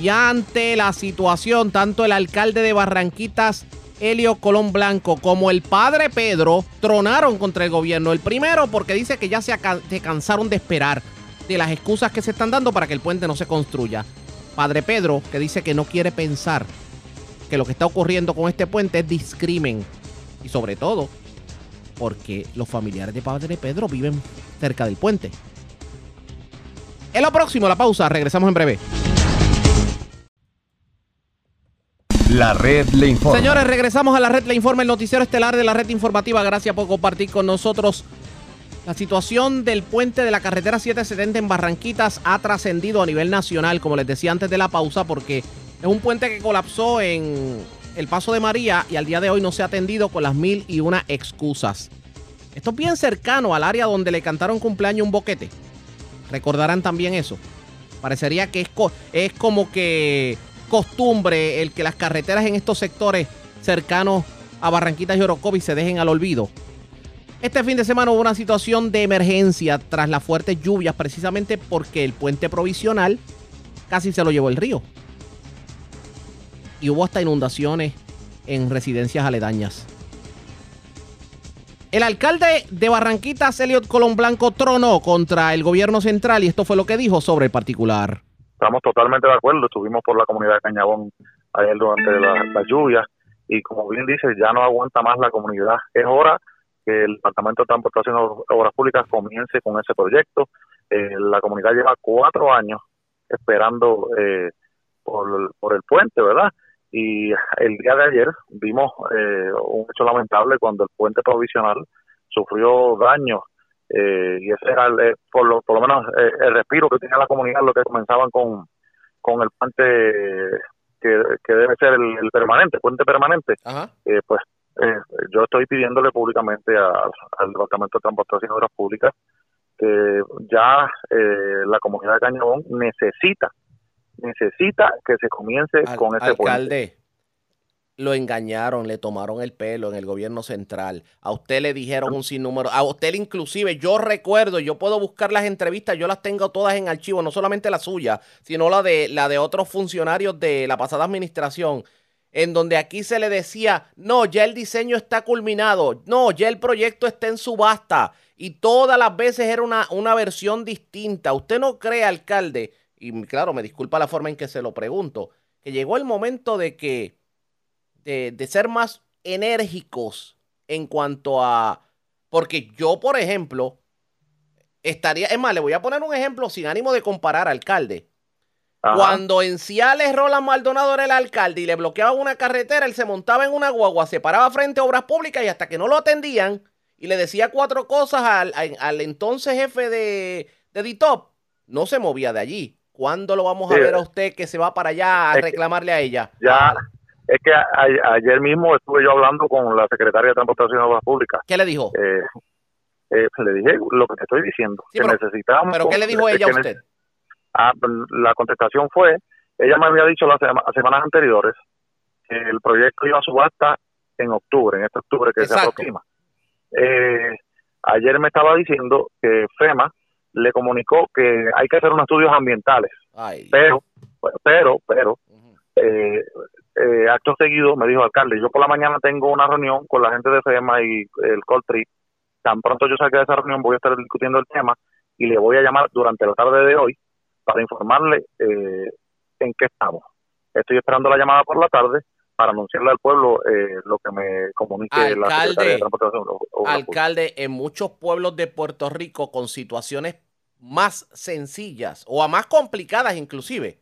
Y ante la situación, tanto el alcalde de Barranquitas, Helio Colón Blanco, como el padre Pedro, tronaron contra el gobierno. El primero porque dice que ya se, cansaron de esperar de las excusas que se están dando para que el puente no se construya. Padre Pedro, que dice que no quiere pensar que lo que está ocurriendo con este puente es discrimen. Y sobre todo, porque los familiares de Padre Pedro viven cerca del puente. En lo próximo, la pausa. Regresamos en breve. La red le informa. Señores, regresamos a la red Le Informa, el noticiero estelar de la red informativa. Gracias por compartir con nosotros. La situación del puente de la carretera 770 en Barranquitas ha trascendido a nivel nacional, como les decía antes de la pausa, porque es un puente que colapsó en el Paso de María y al día de hoy no se ha atendido con las mil y una excusas. Esto es bien cercano al área donde le cantaron cumpleaños un boquete. Recordarán también eso. Parecería que es, es como que costumbre el que las carreteras en estos sectores cercanos a Barranquitas y Orocovis se dejen al olvido. Este fin de semana hubo una situación de emergencia tras las fuertes lluvias, precisamente porque el puente provisional casi se lo llevó el río. Y hubo hasta inundaciones en residencias aledañas. El alcalde de Barranquitas, Elliot Colón Blanco, tronó contra el gobierno central y esto fue lo que dijo sobre el particular. Estamos totalmente de acuerdo. Estuvimos por la comunidad de Cañabón ayer durante la, la lluvia y como bien dice, ya no aguanta más la comunidad. Es hora que el Departamento de Transportación y Obras Públicas comience con ese proyecto. Eh, la comunidad lleva cuatro años esperando eh, por, por el puente, ¿verdad? Y el día de ayer vimos eh, un hecho lamentable cuando el puente provisional sufrió daños eh, y ese era el, eh, por, lo, por lo menos eh, el respiro que tenía la comunidad, lo que comenzaban con, con el puente que, que debe ser el, el permanente, puente permanente, eh, pues eh, yo estoy pidiéndole públicamente a- al Departamento de Transportación y Obras Públicas que ya eh, la comunidad de Cañabón necesita, necesita que se comience Al- con ese puente. Lo engañaron, le tomaron el pelo en el gobierno central. A usted le dijeron un sinnúmero. A usted inclusive, yo recuerdo, yo puedo buscar las entrevistas, yo las tengo todas en archivo, no solamente la suya, sino la de, la de otros funcionarios de la pasada administración, en donde aquí se le decía, no, ya el diseño está culminado, no, ya el proyecto está en subasta. Y todas las veces era una, una versión distinta. Usted no cree, alcalde, y claro, me disculpa la forma en que se lo pregunto, que llegó el momento de que, de, de ser más enérgicos en cuanto a, porque yo, por ejemplo, estaría, es más, le voy a poner un ejemplo sin ánimo de comparar, alcalde. Ajá. Cuando en Ciales Roland Maldonado era el alcalde y le bloqueaban una carretera, él se montaba en una guagua, se paraba frente a obras públicas y hasta que no lo atendían y le decía cuatro cosas al, al- al entonces jefe de, de DITOP, no se movía de allí. ¿Cuándo lo vamos a ver a usted que se va para allá a reclamarle a ella? Ya, es que a- a- ayer mismo estuve yo hablando con la secretaria de Transportación y Obras Públicas. ¿Qué le dijo? Eh, eh, le dije lo que te estoy diciendo, Sí, que pero- necesitamos... ¿Pero qué le dijo ella a usted? Ah, la contestación fue, ella me había dicho las sema- semanas anteriores que el proyecto iba a subasta en octubre, en este octubre que Exacto. se aproxima. Eh, ayer me estaba diciendo que FEMA le comunicó que hay que hacer unos estudios ambientales, Ay, pero, pero, pero, eh, eh, acto seguido me dijo alcalde, yo por la mañana tengo una reunión con la gente de FEMA y el Coltree, tan pronto yo salga de esa reunión voy a estar discutiendo el tema y le voy a llamar durante la tarde de hoy para informarle eh, en qué estamos. Estoy esperando la llamada por la tarde para anunciarle al pueblo eh, lo que me comunique la Alcalde. Secretaría de Transportación. alcalde, en muchos pueblos de Puerto Rico con situaciones más sencillas o a más complicadas inclusive,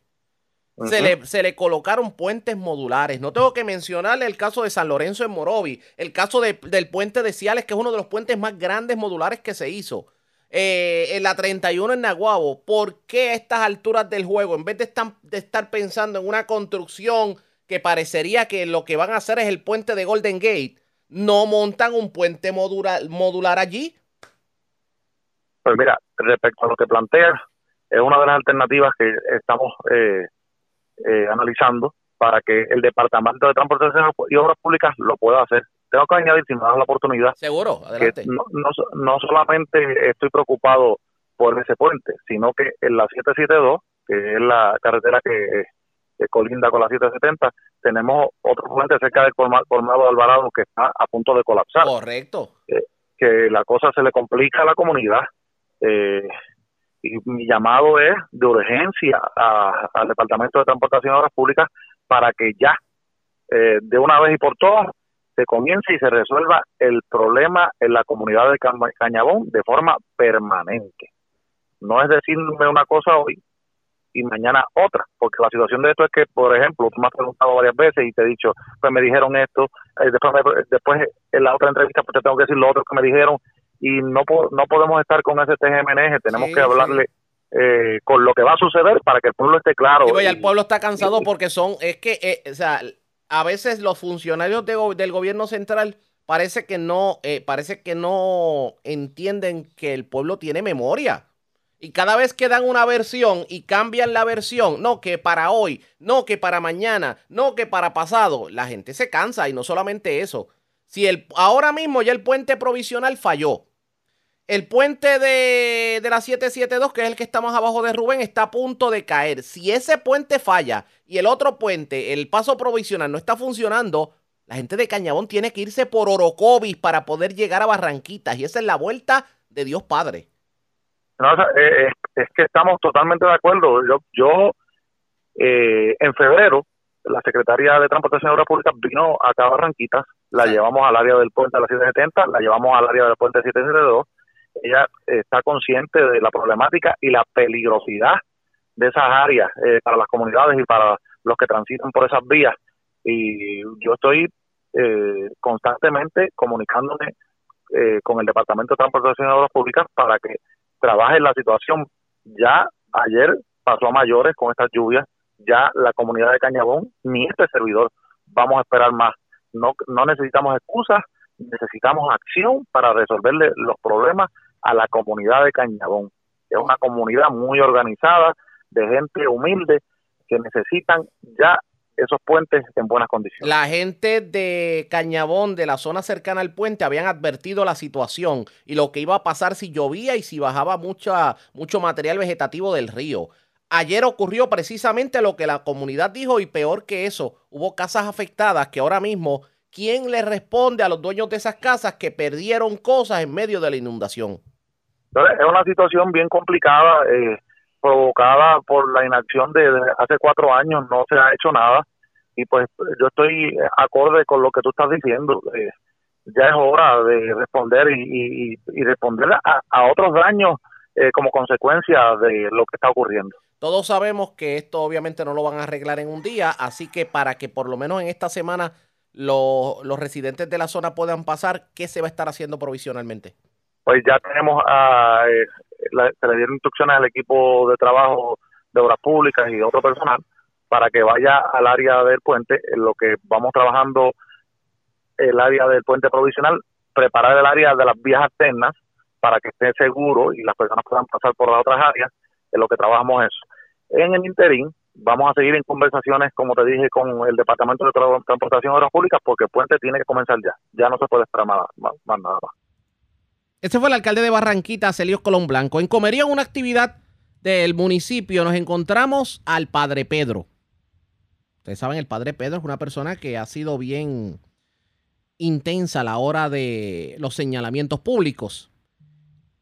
se, le, se le colocaron puentes modulares. No tengo que mencionarle el caso de San Lorenzo en Morovi, el caso de- del puente de Ciales, que es uno de los puentes más grandes modulares que se hizo. Eh, en la 31 en Naguabo, ¿por qué a estas alturas del juego, en vez de estar, de estar pensando en una construcción que parecería que lo que van a hacer es el puente de Golden Gate, no montan un puente modular, modular allí? Pues mira, respecto a lo que planteas, es una de las alternativas que estamos eh, eh, analizando para que el Departamento de Transportación y Obras Públicas lo pueda hacer. Tengo que añadir, si me das la oportunidad, Seguro, que adelante. no, no, so- no solamente estoy preocupado por ese puente, sino que en la 772, que es la carretera que, que colinda con la 770, tenemos otro puente cerca del Colma- Colmado de Alvarado que está a punto de colapsar. Correcto. Eh, que la cosa se le complica a la comunidad. Eh, y mi llamado es de urgencia a- al Departamento de Transportación y Obras Públicas para que ya, eh, de una vez y por todas, se comience y se resuelva el problema en la comunidad de Cañabón de forma permanente. No es decirme una cosa hoy y mañana otra, porque la situación de esto es que, por ejemplo, tú me has preguntado varias veces y te he dicho, pues me dijeron esto, eh, después, después en la otra entrevista pues te tengo que decir lo otro que me dijeron y no po- no podemos estar con ese TGMNG, tenemos Sí, que hablarle eh, con lo que va a suceder para que el pueblo esté claro. Ya Y- el pueblo está cansado porque son, es que, eh, o sea, a veces los funcionarios de del gobierno central parece que no, eh, parece que no entienden que el pueblo tiene memoria. Y cada vez que dan una versión y cambian la versión, no que para hoy, no que para mañana, no que para pasado, la gente se cansa y no solamente eso. Si el ahora mismo ya el puente provisional falló, el puente de, de la 772, que es el que está más abajo de Rubén, está a punto de caer. Si ese puente falla y el otro puente, el paso provisional, no está funcionando, la gente de Cañabón tiene que irse por Orocovis para poder llegar a Barranquitas. Y esa es la vuelta de Dios Padre. No, sea, eh, es, es que estamos totalmente de acuerdo. Yo, yo eh, en febrero, la Secretaría de Transportación y Obras Públicas vino acá a Barranquitas, la llevamos al área del puente de la 770, la llevamos al área del puente 772. Ella está consciente de la problemática y la peligrosidad de esas áreas eh, para las comunidades y para los que transitan por esas vías. Y yo estoy eh, constantemente comunicándome eh, con el Departamento de Transportación y Obras Públicas para que trabaje la situación. Ya ayer pasó a mayores con estas lluvias, ya la comunidad de Cañabón, ni este servidor, vamos a esperar más. No, no necesitamos excusas, necesitamos acción para resolverle los problemas a la comunidad de Cañabón. Es una comunidad muy organizada, de gente humilde, que necesitan ya esos puentes en buenas condiciones. La gente de Cañabón, de la zona cercana al puente, habían advertido la situación y lo que iba a pasar si llovía y si bajaba mucha, mucho material vegetativo del río. Ayer ocurrió precisamente lo que la comunidad dijo y peor que eso, hubo casas afectadas que ahora mismo, ¿quién le responde a los dueños de esas casas que perdieron cosas en medio de la inundación? Es una situación bien complicada. eh, provocada por la inacción de, hace cuatro años, no se ha hecho nada y pues yo estoy acorde con lo que tú estás diciendo. eh, ya es hora de responder y, responder a, otros daños eh, como consecuencia de lo que está ocurriendo. Todos sabemos que esto obviamente no lo van a arreglar en un día, así que para que por lo menos en esta semana lo- los residentes de la zona puedan pasar, ¿qué se va a estar haciendo provisionalmente? Pues ya tenemos, a, eh, la- se le dieron instrucciones al equipo de trabajo de obras públicas y otro personal para que vaya al área del puente, en lo que vamos trabajando el área del puente provisional, preparar el área de las vías alternas para que esté seguro y las personas puedan pasar por las otras áreas, en lo que trabajamos eso. En el interín, vamos a seguir en conversaciones, como te dije, con el Departamento de Tra- Transportación y Obras Públicas, porque el puente tiene que comenzar ya. Ya no se puede esperar más nada más. Este fue el alcalde de Barranquita, Celio Colón Blanco. En Comería, una actividad del municipio, nos encontramos al Padre Pedro. Ustedes saben, el Padre Pedro es una persona que ha sido bien intensa a la hora de los señalamientos públicos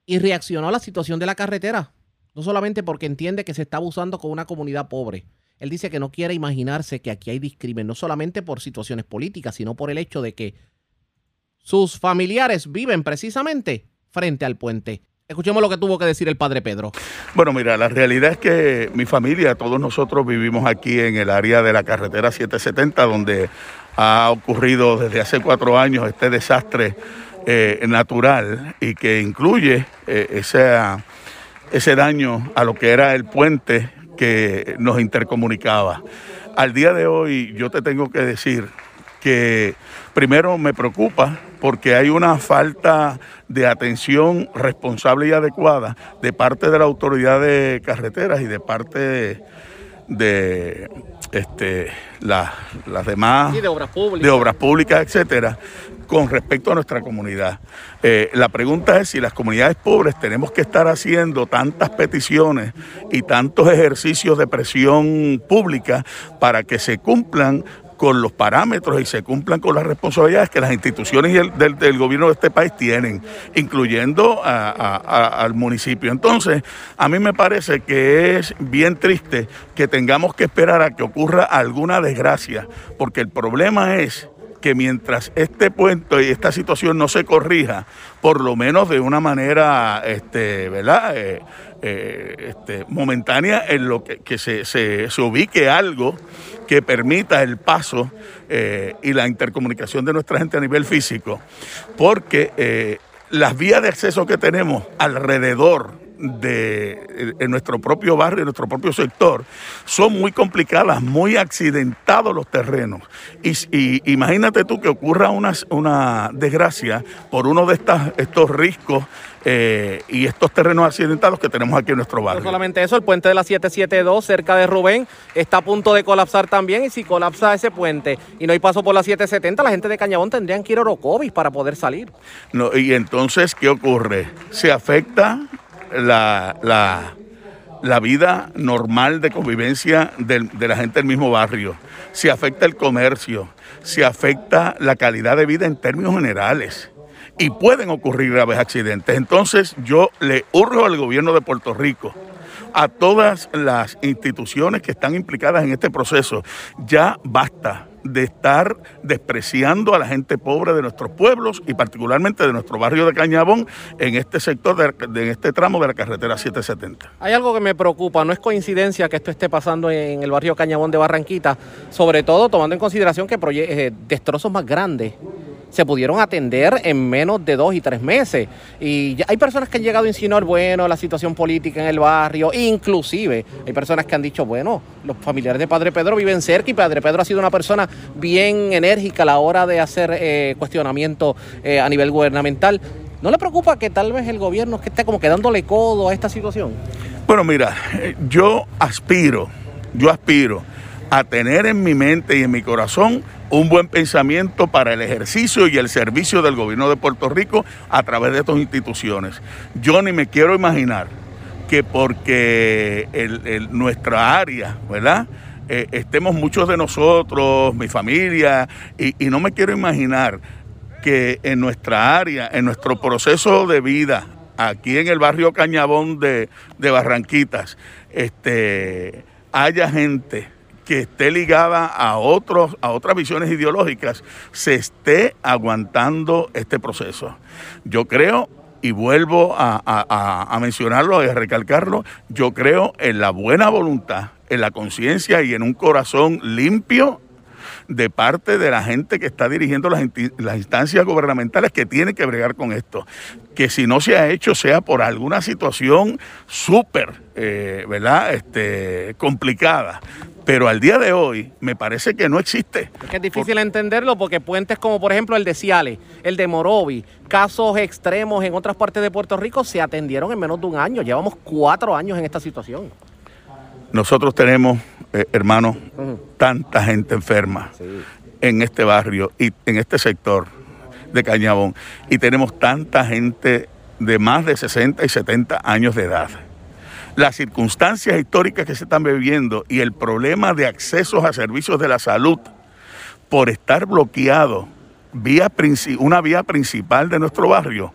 y reaccionó a la situación de la carretera. No solamente porque entiende que se está abusando con una comunidad pobre. Él dice que no quiere imaginarse que aquí hay discrimen, no solamente por situaciones políticas, sino por el hecho de que sus familiares viven precisamente frente al puente. Escuchemos lo que tuvo que decir el padre Pedro. Bueno, mira, la realidad es que mi familia, todos nosotros vivimos aquí en el área de la carretera 770, donde ha ocurrido desde hace cuatro años este desastre eh, natural y que incluye eh, esa- ese daño a lo que era el puente que nos intercomunicaba. Al día de hoy yo te tengo que decir que primero me preocupa porque hay una falta de atención responsable y adecuada de parte de la autoridad de carreteras y de parte de, de, este, la- las demás Sí, de obras públicas. de obras públicas, etcétera, con respecto a nuestra comunidad. Eh, la pregunta es si las comunidades pobres tenemos que estar haciendo tantas peticiones y tantos ejercicios de presión pública para que se cumplan con los parámetros y se cumplan con las responsabilidades que las instituciones y el- del, gobierno de este país tienen, incluyendo a- al municipio. Entonces, a mí me parece que es bien triste que tengamos que esperar a que ocurra alguna desgracia, porque el problema es que mientras este puente y esta situación no se corrija, por lo menos de una manera, este, ¿verdad? Eh, eh, este, momentánea, en lo que, que se, se- se ubique algo que permita el paso eh, y la intercomunicación de nuestra gente a nivel físico, porque eh, las vías de acceso que tenemos alrededor de en nuestro propio barrio, en nuestro propio sector, son muy complicadas, muy accidentados los terrenos. Y, y imagínate tú que ocurra una, una desgracia por uno de estas, estos riscos eh, y estos terrenos accidentados que tenemos aquí en nuestro No barrio. solamente eso, el puente de la 772 cerca de Rubén está a punto de colapsar también y si colapsa ese puente y no hay paso por la 770, la gente de Cañabón tendrían que ir a Orocovis para poder salir. No, y entonces, ¿qué ocurre? Se afecta la, la, vida normal de convivencia de la gente del mismo barrio, se afecta el comercio, se afecta la calidad de vida en términos generales y pueden ocurrir graves accidentes. Entonces, yo le urjo al gobierno de Puerto Rico a todas las instituciones que están implicadas en este proceso. Ya basta de estar despreciando a la gente pobre de nuestros pueblos y particularmente de nuestro barrio de Cañabón en este sector, de, este tramo de la carretera 770. Hay algo que me preocupa, no es coincidencia que esto esté pasando en el barrio Cañabón de Barranquita, sobre todo tomando en consideración que eh, destrozos más grandes se pudieron atender en menos de dos y tres meses. Y ya hay personas que han llegado a insinuar, bueno, la situación política en el barrio, inclusive hay personas que han dicho, bueno, los familiares de Padre Pedro viven cerca y Padre Pedro ha sido una persona bien enérgica a la hora de hacer eh, cuestionamiento eh, a nivel gubernamental. ¿No le preocupa que tal vez el gobierno que esté como que dándole codo a esta situación? Bueno, mira, eh, yo aspiro, yo aspiro a tener en mi mente y en mi corazón un buen pensamiento para el ejercicio y el servicio del gobierno de Puerto Rico a través de estas instituciones. Yo ni me quiero imaginar que porque el- nuestra área, ¿verdad? Eh, estemos muchos de nosotros, mi familia, y, y no me quiero imaginar que en nuestra área, en nuestro proceso de vida aquí en el barrio Cañabón de, de Barranquitas este, haya gente que esté ligada a otros a otras visiones ideológicas se esté aguantando este proceso. Yo creo y vuelvo a, mencionarlo y a recalcarlo, yo creo en la buena voluntad, en la conciencia y en un corazón limpio de parte de la gente que está dirigiendo las, instancias gubernamentales que tienen que bregar con esto. Que si no se ha hecho sea por alguna situación súper, eh, ¿verdad? Este, complicada. Pero al día de hoy me parece que no existe. Es que es difícil entenderlo porque puentes como por ejemplo el de Ciales, el de Morovi, casos extremos en otras partes de Puerto Rico se atendieron en menos de un año. Llevamos cuatro años en esta situación. Nosotros tenemos, eh, hermanos, tanta gente enferma en este barrio y en este sector de Cañabón. Y tenemos tanta gente de más de 60 y 70 años de edad las circunstancias históricas que se están viviendo y el problema de accesos a servicios de la salud por estar bloqueado vía, una vía principal de nuestro barrio,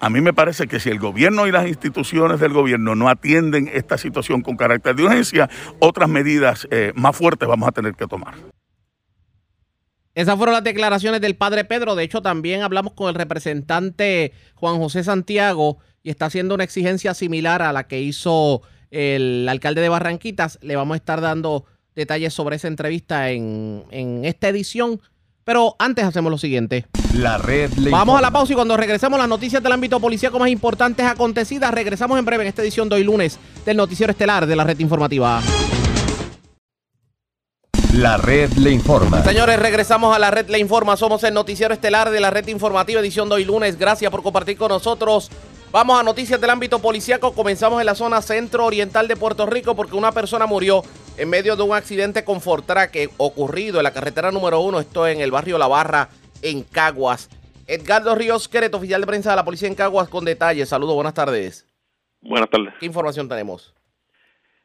a mí me parece que si el gobierno y las instituciones del gobierno no atienden esta situación con carácter de urgencia, otras medidas eh, más fuertes vamos a tener que tomar. Esas fueron las declaraciones del padre Pedro. De hecho, también hablamos con el representante Juan José Santiago y está haciendo una exigencia similar a la que hizo el alcalde de Barranquitas. Le vamos a estar dando detalles sobre esa entrevista en, en esta edición. Pero antes hacemos lo siguiente. La red le Vamos informa. a la pausa y cuando regresemos las noticias del ámbito policíaco más importantes acontecidas, regresamos en breve en esta edición de hoy lunes del noticiero estelar de la red informativa. La red le informa. Señores, regresamos a la red Le Informa. Somos el noticiero estelar de la red informativa edición de hoy lunes. Gracias por compartir con nosotros. Vamos a noticias del ámbito policíaco. Comenzamos en la zona centro-oriental de Puerto Rico porque una persona murió en medio de un accidente con Fortrack ocurrido en la carretera número uno. Esto en el barrio La Barra, en Caguas. Edgardo Ríos Queret, oficial de prensa de la policía en Caguas, con detalles. Saludos, buenas tardes. Buenas tardes. ¿Qué información tenemos?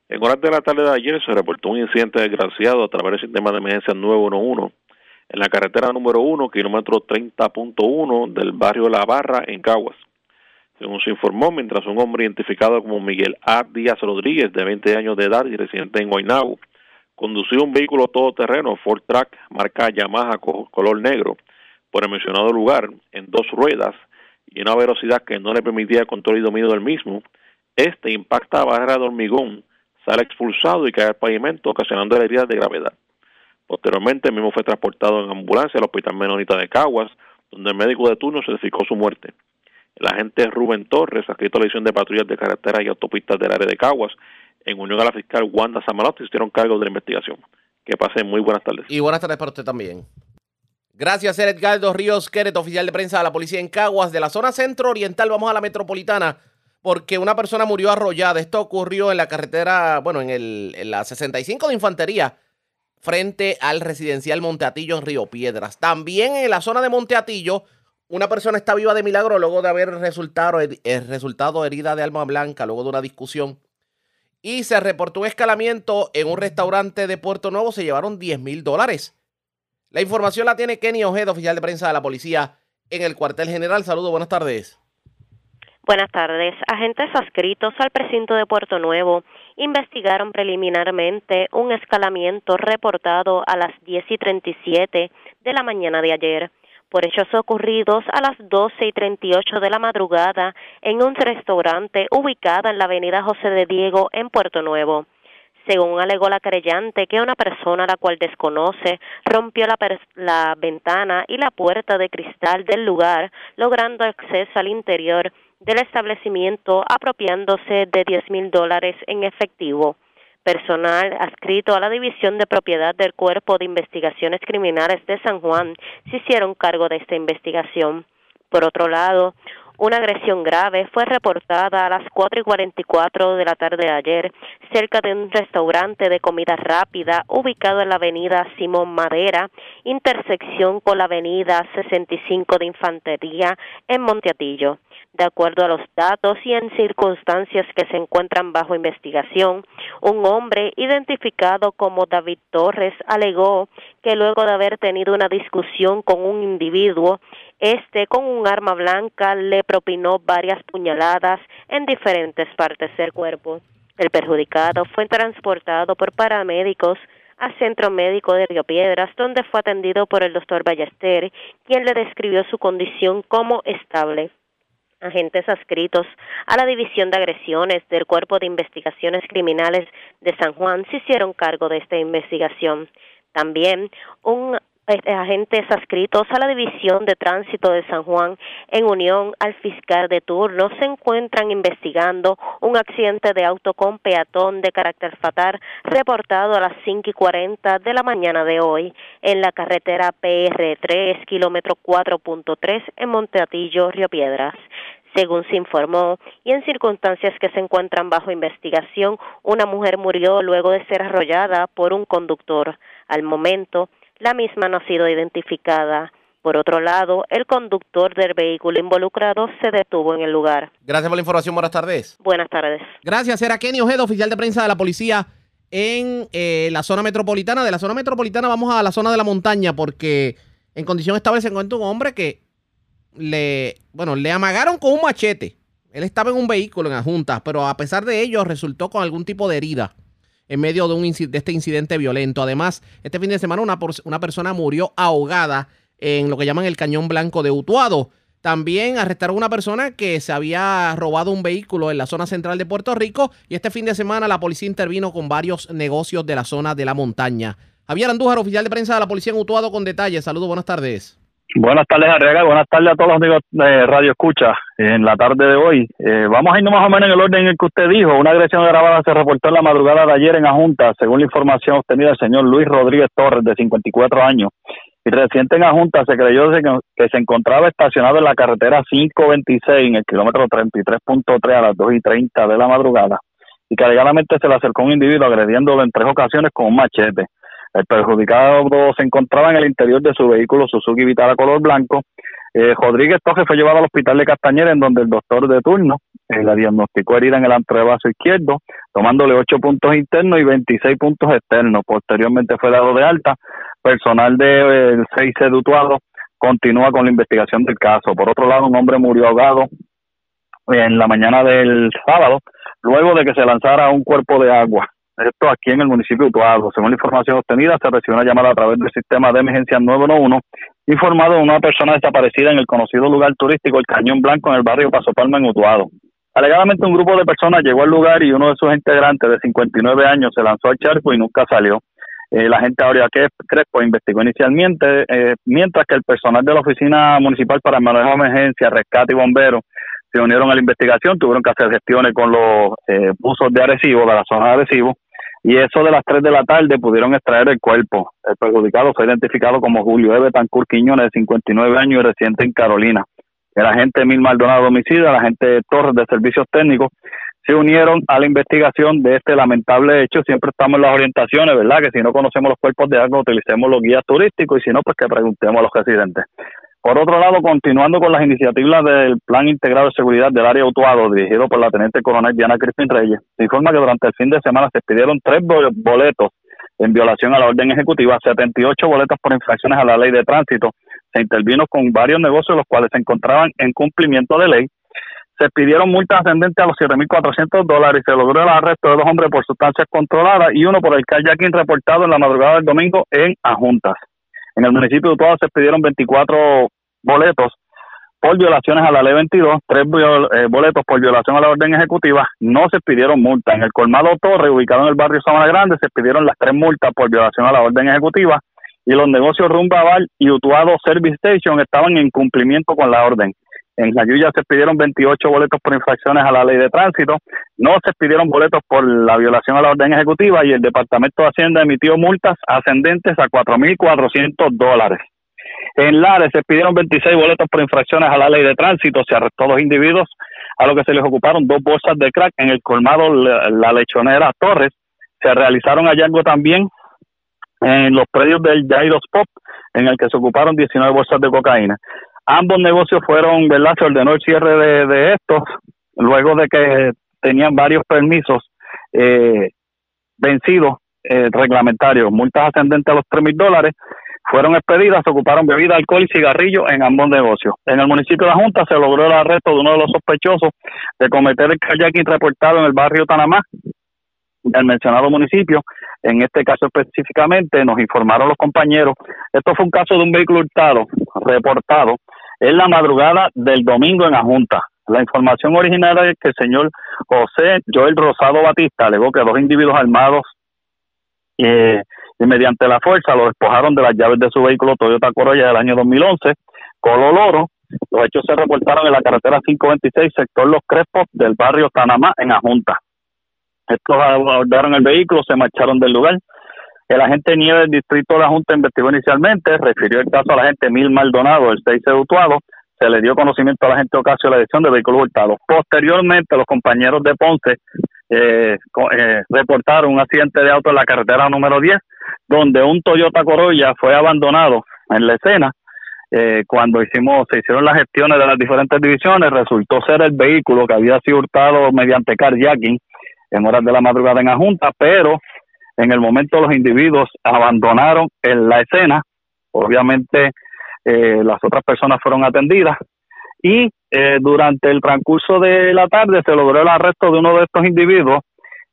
En horas de la tarde de ayer se reportó un incidente desgraciado a través del sistema de emergencia 911 en la carretera número 1, kilómetro 30.1 del barrio La Barra, en Caguas. Según se informó, mientras un hombre identificado como Miguel A. Díaz Rodríguez, de 20 años de edad y residente en Guaynabo, conducía un vehículo todoterreno Ford Track marca Yamaha co- color negro por el mencionado lugar en dos ruedas y una velocidad que no le permitía control y dominio del mismo, este impacta a barrera de hormigón, sale expulsado y cae al pavimento, ocasionando heridas de gravedad. Posteriormente, el mismo fue transportado en ambulancia al Hospital Menonita de Caguas, donde el médico de turno certificó su muerte. El agente Rubén Torres, adscrito a la división de patrullas de carreteras y autopistas del área de Caguas, en unión a la fiscal Wanda Samalotti, hicieron cargo de la investigación. Que pasen muy buenas tardes. Y buenas tardes para usted también. Gracias, Edgardo Ríos Queret, oficial de prensa de la policía en Caguas. De la zona centro-oriental vamos a la metropolitana porque una persona murió arrollada. Esto ocurrió en la carretera, bueno, en, el, en la 65 de Infantería, frente al residencial Monteatillo en Río Piedras. También en la zona de Monteatillo, una persona está viva de milagro luego de haber resultado, eh, resultado herida de alma blanca luego de una discusión. Y se reportó un escalamiento en un restaurante de Puerto Nuevo. Se llevaron 10 mil dólares. La información la tiene Kenny Ojeda, oficial de prensa de la policía en el cuartel general. Saludos, buenas tardes. Buenas tardes. Agentes adscritos al precinto de Puerto Nuevo investigaron preliminarmente un escalamiento reportado a las 10 y 37 de la mañana de ayer por hechos ocurridos a las 12 y 38 de la madrugada en un restaurante ubicado en la avenida José de Diego en Puerto Nuevo. Según alegó la creyente, que una persona a la cual desconoce rompió la, la, ventana y la puerta de cristal del lugar, logrando acceso al interior del establecimiento, apropiándose de 10 mil dólares en efectivo. Personal adscrito a la División de Propiedad del Cuerpo de Investigaciones Criminales de San Juan se hicieron cargo de esta investigación. Por otro lado, una agresión grave fue reportada a las 4 y 44 de la tarde de ayer cerca de un restaurante de comida rápida ubicado en la avenida Simón Madera, intersección con la avenida 65 de Infantería en Monteatillo. De acuerdo a los datos y en circunstancias que se encuentran bajo investigación, un hombre identificado como David Torres alegó que luego de haber tenido una discusión con un individuo, Este, con un arma blanca, le propinó varias puñaladas en diferentes partes del cuerpo. El perjudicado fue transportado por paramédicos al Centro Médico de Río Piedras, donde fue atendido por el doctor Ballester, quien le describió su condición como estable. Agentes adscritos a la División de Agresiones del Cuerpo de Investigaciones Criminales de San Juan se hicieron cargo de esta investigación. También un agentes adscritos a la División de Tránsito de San Juan, en unión al fiscal de turno, se encuentran investigando un accidente de auto con peatón de carácter fatal reportado a las 5 y 40 de la mañana de hoy en la carretera PR3, kilómetro 4.3 en Monteatillo, Río Piedras. Según se informó, y en circunstancias que se encuentran bajo investigación, una mujer murió luego de ser arrollada por un conductor. Al momento, la misma no ha sido identificada. Por otro lado, el conductor del vehículo involucrado se detuvo en el lugar. Gracias por la información. Buenas tardes. Buenas tardes. Gracias. Era Kenny Ojeda, oficial de prensa de la policía en eh, la zona metropolitana. De la zona metropolitana vamos a la zona de la montaña porque en condición estable se encuentra un hombre que le, bueno, le amagaron con un machete. Él estaba en un vehículo en adjuntas, pero a pesar de ello resultó con algún tipo de herida en medio de, un, este incidente violento. Además, este fin de semana una, una persona murió ahogada en lo que llaman el Cañón Blanco de Utuado. También arrestaron a una persona que se había robado un vehículo en la zona central de Puerto Rico y este fin de semana la policía intervino con varios negocios de la zona de la montaña. Javier Andújar, oficial de prensa de la policía en Utuado, con detalles. Saludos, buenas tardes. Buenas tardes, Arriaga. Buenas tardes a todos los amigos de Radio Escucha en la tarde de hoy. Eh, vamos a irnos más o menos en el orden en el que usted dijo. Una agresión grabada se reportó en la madrugada de ayer en Ajunta, según la información obtenida del señor Luis Rodríguez Torres, de 54 años. Y reciente en Ajunta se creyó que se encontraba estacionado en la carretera 526 en el kilómetro 33.3 a las 2 y 30 de la madrugada y que legalmente se le acercó un individuo agrediéndolo en tres ocasiones con un machete. El perjudicado se encontraba en el interior de su vehículo Suzuki Vitara color blanco. Eh, Rodríguez Torres fue llevado al hospital de Castañera, en donde el doctor de turno eh, le diagnosticó herida en el antebrazo izquierdo, tomándole 8 puntos internos y 26 puntos externos. Posteriormente fue dado de alta. Personal del de, 6 eh, de continúa con la investigación del caso. Por otro lado, un hombre murió ahogado en la mañana del sábado, luego de que se lanzara un cuerpo de agua esto aquí en el municipio de Utuado. Según la información obtenida, se recibió una llamada a través del sistema de emergencia 911, informado de una persona desaparecida en el conocido lugar turístico El Cañón Blanco en el barrio Paso Palma en Utuado. Alegadamente un grupo de personas llegó al lugar y uno de sus integrantes de 59 años se lanzó al charco y nunca salió. Eh, la gente Aurea Crespo investigó inicialmente, eh, mientras que el personal de la Oficina Municipal para el Manejo de Emergencia, Rescate y Bomberos se unieron a la investigación, tuvieron que hacer gestiones con los eh, buzos de Arecibo, de la zona de Arecibo, y eso de las 3 de la tarde pudieron extraer el cuerpo. El perjudicado fue identificado como Julio Eve Tancur Quiñones, de 59 años y residente en Carolina. El agente Mil Maldonado Homicida, el agente Torres de Servicios Técnicos, se unieron a la investigación de este lamentable hecho. Siempre estamos en las orientaciones, ¿verdad? Que si no conocemos los cuerpos de algo, utilicemos los guías turísticos y si no, pues que preguntemos a los residentes. Por otro lado, continuando con las iniciativas del Plan Integrado de Seguridad del Área Utuado, dirigido por la Teniente Coronel Diana Crispin Reyes, se informa que durante el fin de semana se pidieron tres boletos en violación a la orden ejecutiva, 78 boletos por infracciones a la ley de tránsito. Se intervino con varios negocios los cuales se encontraban en cumplimiento de ley. Se pidieron multas ascendentes a los 7.400 dólares se logró el arresto de dos hombres por sustancias controladas y uno por el kayaking reportado en la madrugada del domingo en Ajuntas. En el municipio de Utuado se pidieron 24 boletos por violaciones a la ley 22, tres eh, boletos por violación a la orden ejecutiva, no se pidieron multas. En el colmado Torre, ubicado en el barrio Sabana Grande, se pidieron las tres multas por violación a la orden ejecutiva y los negocios Rumbaval y Utuado Service Station estaban en cumplimiento con la orden. En Jayuya se pidieron 28 boletos por infracciones a la ley de tránsito, no se pidieron boletos por la violación a la orden ejecutiva y el Departamento de Hacienda emitió multas ascendentes a 4.400 dólares. En Lares se pidieron 26 boletos por infracciones a la ley de tránsito, se arrestó a dos individuos a lo que se les ocuparon dos bolsas de crack en el colmado La Lechonera Torres. Se realizaron hallazgos también en los predios del Jairos Pop, en el que se ocuparon 19 bolsas de cocaína. Ambos negocios fueron, ¿verdad? Se ordenó el cierre de, de estos luego de que tenían varios permisos eh, vencidos eh, reglamentarios, multas ascendentes a los tres mil dólares. Fueron expedidas, se ocuparon bebida, alcohol y cigarrillos en ambos negocios. En el municipio de la Junta se logró el arresto de uno de los sospechosos de cometer el kayaking reportado en el barrio Tanamá del mencionado municipio. En este caso específicamente nos informaron los compañeros, esto fue un caso de un vehículo hurtado reportado en la madrugada del domingo en la Junta. La información originaria es que el señor José Joel Rosado Batista alegó que dos individuos armados eh, y mediante la fuerza lo despojaron de las llaves de su vehículo Toyota Corolla del año 2011, color oro. Los hechos se reportaron en la carretera 526, sector Los Crespos del barrio Tanamá, en Ajunta. Estos abordaron el vehículo, se marcharon del lugar. El agente Nieve del distrito de la Junta investigó inicialmente, refirió el caso a la agente Mil Maldonado, el 6 de Utuado, se le dio conocimiento a la gente Ocasio de la dirección de vehículos hurtados. Posteriormente, los compañeros de Ponce eh, eh, reportaron un accidente de auto en la carretera número 10, donde un Toyota Corolla fue abandonado en la escena. Eh, cuando hicimos, se hicieron las gestiones de las diferentes divisiones, resultó ser el vehículo que había sido hurtado mediante carjacking en horas de la madrugada en la Junta, pero en el momento los individuos abandonaron en la escena, obviamente eh, las otras personas fueron atendidas y eh, durante el transcurso de la tarde se logró el arresto de uno de estos individuos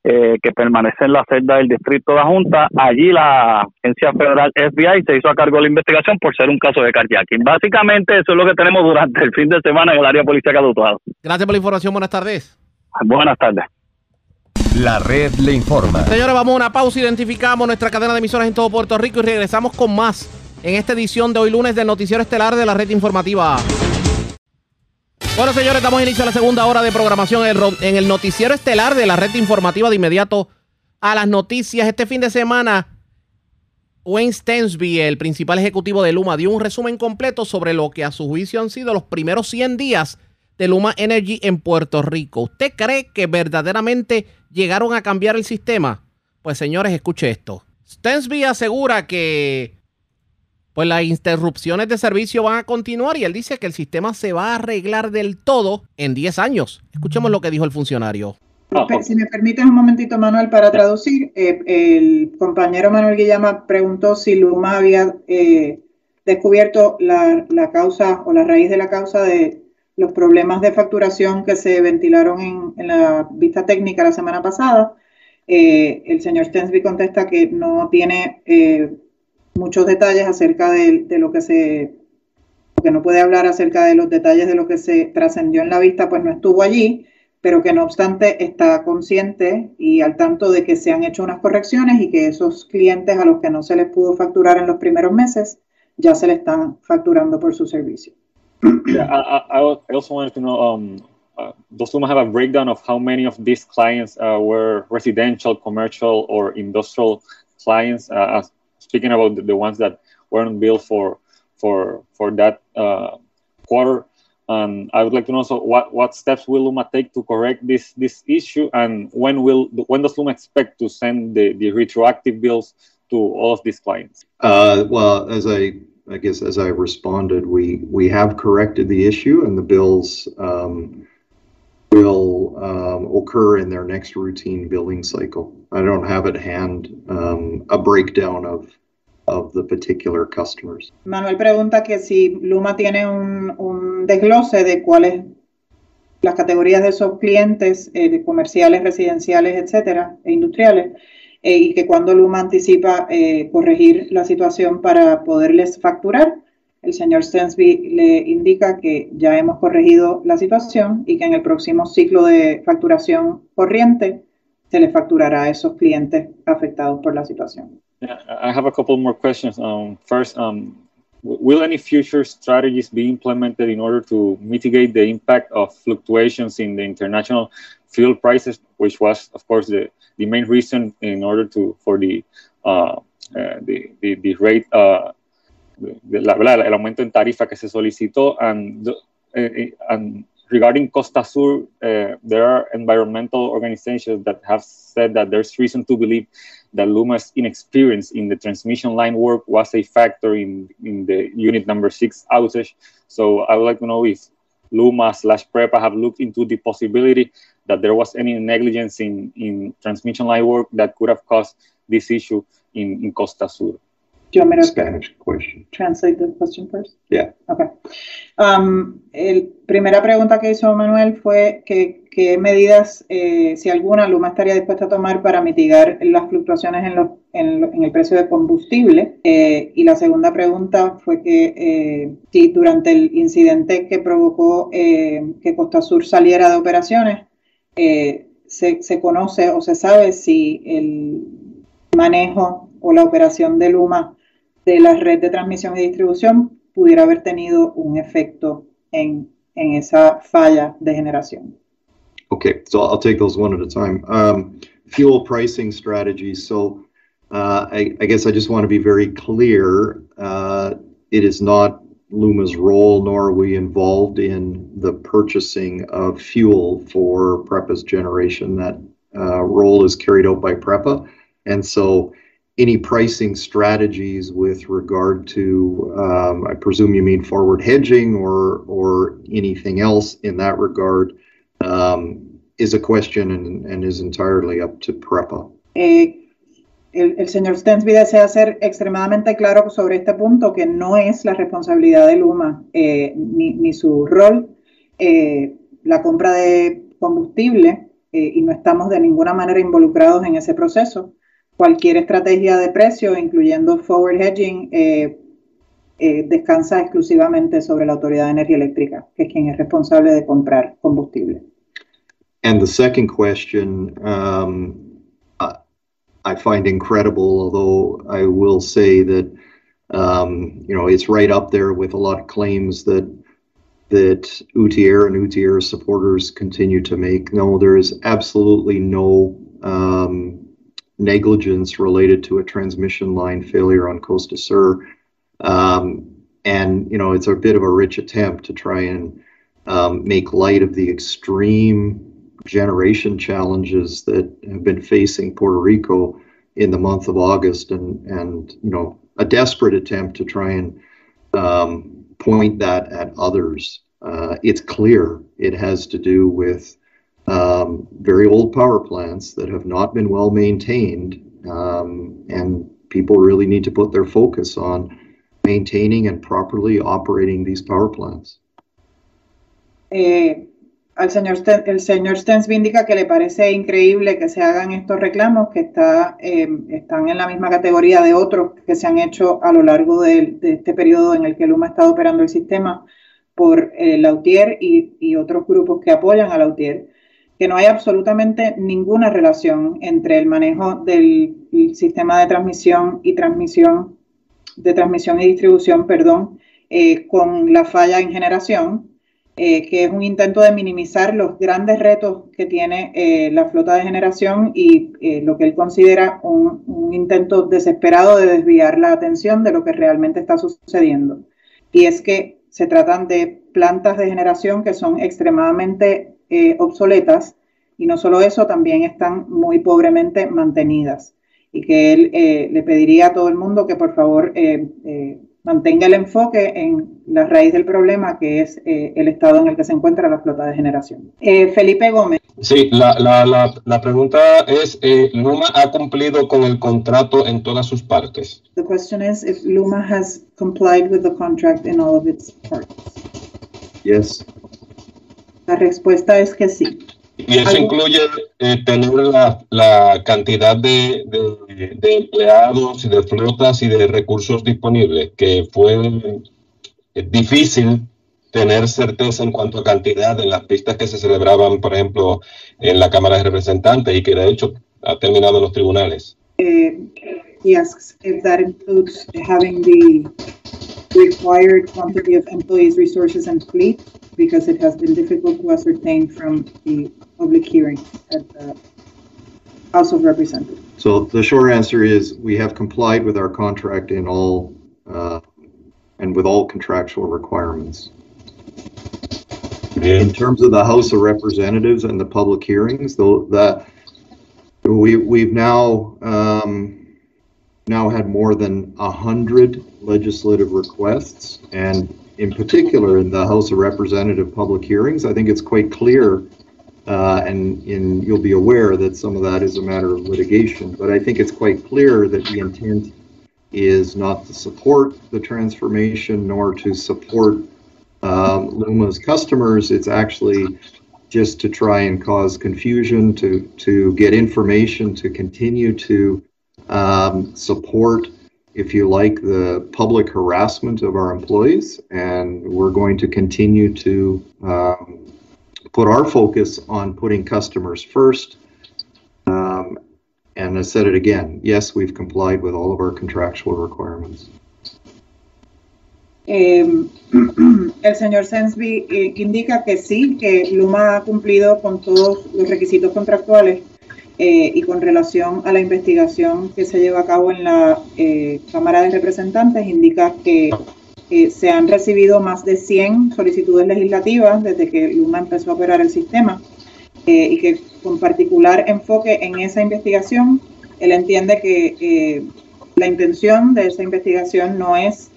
eh, que permanece en la celda del distrito de la Junta. Allí la agencia federal FBI se hizo a cargo de la investigación por ser un caso de carjacking. Básicamente eso es lo que tenemos durante el fin de semana en el área policial de Gracias por la información. Buenas tardes. Buenas tardes. La red le informa. Señores, vamos a una pausa. Identificamos nuestra cadena de emisoras en todo Puerto Rico y regresamos con más en esta edición de hoy lunes del Noticiero Estelar de la Red Informativa. Bueno, señores, damos inicio a la segunda hora de programación en el Noticiero Estelar de la Red Informativa de inmediato a las noticias. Este fin de semana, Wayne Stensby, el principal ejecutivo de Luma, dio un resumen completo sobre lo que a su juicio han sido los primeros 100 días de Luma Energy en Puerto Rico. ¿Usted cree que verdaderamente llegaron a cambiar el sistema? Pues señores, escuche esto. Stensby asegura que pues las interrupciones de servicio van a continuar y él dice que el sistema se va a arreglar del todo en 10 años. Escuchemos lo que dijo el funcionario. Si me permites un momentito, Manuel, para traducir, eh, el compañero Manuel Guillama preguntó si Luma había eh, descubierto la, causa o la raíz de la causa de los problemas de facturación que se ventilaron en, la vista técnica la semana pasada. Eh, el señor Stensby contesta que no tiene muchos detalles acerca de, lo que se, que no puede hablar acerca de los detalles de lo que se trascendió en la vista, pues no estuvo allí, pero que no obstante está consciente y al tanto de que se han hecho unas correcciones y que esos clientes a los que no se les pudo facturar en los primeros meses ya se le están facturando por su servicio. Yeah, I, I, also wanted to know, um, uh, does Luma have a breakdown of how many of these clients uh, were residential, commercial, or industrial clients? Uh, speaking about the, ones that weren't billed for for for that uh, quarter. And I would like to know also what, what steps will Luma take to correct this this issue, and when will when does Luma expect to send the, the retroactive bills to all of these clients? Uh, well, as I I guess as I responded, we we have corrected the issue, and the bills um, will um, occur in their next routine billing cycle. I don't have at hand um, a breakdown of of the particular customers. Manuel pregunta que si Luma tiene un, desglose de cuáles las categorías de esos clientes eh, comerciales, residenciales, etcétera, e industriales, eh, y que cuando Luma anticipa eh, corregir la situación para poderles facturar, el señor Stensby le indica que ya hemos corregido la situación y que en el próximo ciclo de facturación corriente se le facturará a esos clientes afectados por la situación. Yeah, I have a couple more questions. Um, first, um, will any future strategies be implemented in order to mitigate the impact of fluctuations in the international fuel prices, which was, of course, the, the main reason in order to for the uh, uh, the, the, the rate uh, de la, el aumento en tarifa que se solicitó and, uh, and regarding Costa Sur, uh, there are environmental organizations that have said that there's reason to believe that Luma's inexperience in the transmission line work was a factor in, in the unit number six outage. So I would like to know if Luma slash PREPA have looked into the possibility that there was any negligence in, in transmission line work that could have caused this issue in, in Costa Sur. Do you want me to Spanish question. translate the question first? Yeah. Okay. Um, el, primera pregunta que hizo Manuel fue que, qué medidas, eh, si alguna, Luma estaría dispuesta a tomar para mitigar las fluctuaciones en, los- en, en el precio de combustible. Eh, y la segunda pregunta fue que eh, si durante el incidente que provocó eh, que Costa Sur saliera de operaciones, eh, se, se conoce o se sabe si el manejo o la operación de Luma de la red de transmisión y distribución pudiera haber tenido un efecto en, en esa falla de generación. Okay, so I'll take those one at a time. Um, fuel pricing strategies. So uh, I, I guess I just want to be very clear. Uh, it is not Luma's role, nor are we involved in the purchasing of fuel for PREPA's generation. That uh, role is carried out by PREPA. And so any pricing strategies with regard to, um, I presume you mean forward hedging or, or anything else in that regard, um, is a question and, and is entirely up to PREPA. Eh, el, el señor Stensby desea ser extremadamente claro sobre este punto, que no es la responsabilidad de Luma eh, ni, ni su rol eh, la compra de combustible eh, y no estamos de ninguna manera involucrados en ese proceso. Cualquier estrategia de precio, incluyendo forward hedging, eh, eh, descansa exclusivamente sobre la Autoridad de Energía Eléctrica, que es quien es responsable de comprar combustible. And the second question, um, I, find incredible, although I will say that, um, you know, it's right up there with a lot of claims that that UTR and UTR supporters continue to make. No, there is absolutely no um, negligence related to a transmission line failure on Costa Sur. Um, and, you know, it's a bit of a rich attempt to try and um, make light of the extreme generation challenges that have been facing Puerto Rico in the month of August, and and you know a desperate attempt to try and um, point that at others. Uh, it's clear it has to do with um, very old power plants that have not been well maintained, um, and people really need to put their focus on maintaining and properly operating these power plants. Eh, al señor el señor Stensby indica que le parece increíble que se hagan estos reclamos que está, eh, están en la misma categoría de otros que se han hecho a lo largo de, de este periodo en el que Luma ha estado operando el sistema por eh, Lautier y, y otros grupos que apoyan a Lautier, que no hay absolutamente ninguna relación entre el manejo del el sistema de transmisión y transmisión de transmisión y distribución, perdón, eh, con la falla en generación, eh, que es un intento de minimizar los grandes retos que tiene eh, la flota de generación y lo que él considera un, un intento desesperado de desviar la atención de lo que realmente está sucediendo. Y es que se tratan de plantas de generación que son extremadamente eh, obsoletas y no solo eso, también están muy pobremente mantenidas y que él eh, le pediría a todo el mundo que por favor eh, eh, mantenga el enfoque en la raíz del problema, que es eh, el estado en el que se encuentra la flota de generación. Eh, Felipe Gómez. Sí, la, la, la, la pregunta es, eh, ¿Luma ha cumplido con el contrato en todas sus partes? The question is if Luma has complied with the contract in all of its parts. Yes. La respuesta es que sí. Y eso incluye eh, tener la, la cantidad de, de- de empleados y de flotas y de recursos disponibles, que fue eh, difícil tener certeza en cuanto a cantidad en las pistas que se celebraban, por ejemplo, en la Cámara de Representantes y que de hecho ha terminado en los tribunales. Eh, he asks if that includes having the required quantity of employees, resources, and fleet, because it has been difficult to ascertain from the public hearing at the House of Representatives. So the short answer is we have complied with our contract in all uh, and with all contractual requirements. In terms of the House of Representatives and the public hearings, though, that we we've now um, now had more than a hundred legislative requests, and in particular in the House of Representative public hearings, I think it's quite clear uh, and, you'll be aware that some of that is a matter of litigation, but I think it's quite clear that the intent is not to support the transformation nor to support um, Luma's customers. It's actually just to try and cause confusion, to to get information, to continue to um, support, if you like, the public harassment of our employees, and we're going to continue to um, put our focus on putting customers first. Um, and I said it again. Yes, we've complied with all of our contractual requirements. Eh, el señor Sensby eh, indica que sí, que Luma ha cumplido con todos los requisitos contractuales eh, y con relación a la investigación que se lleva a cabo en la eh, Cámara de Representantes, indica que eh, se han recibido más de 100 solicitudes legislativas desde que Luma empezó a operar el sistema eh, y que con particular enfoque en esa investigación, él entiende que eh, la intención de esa investigación no es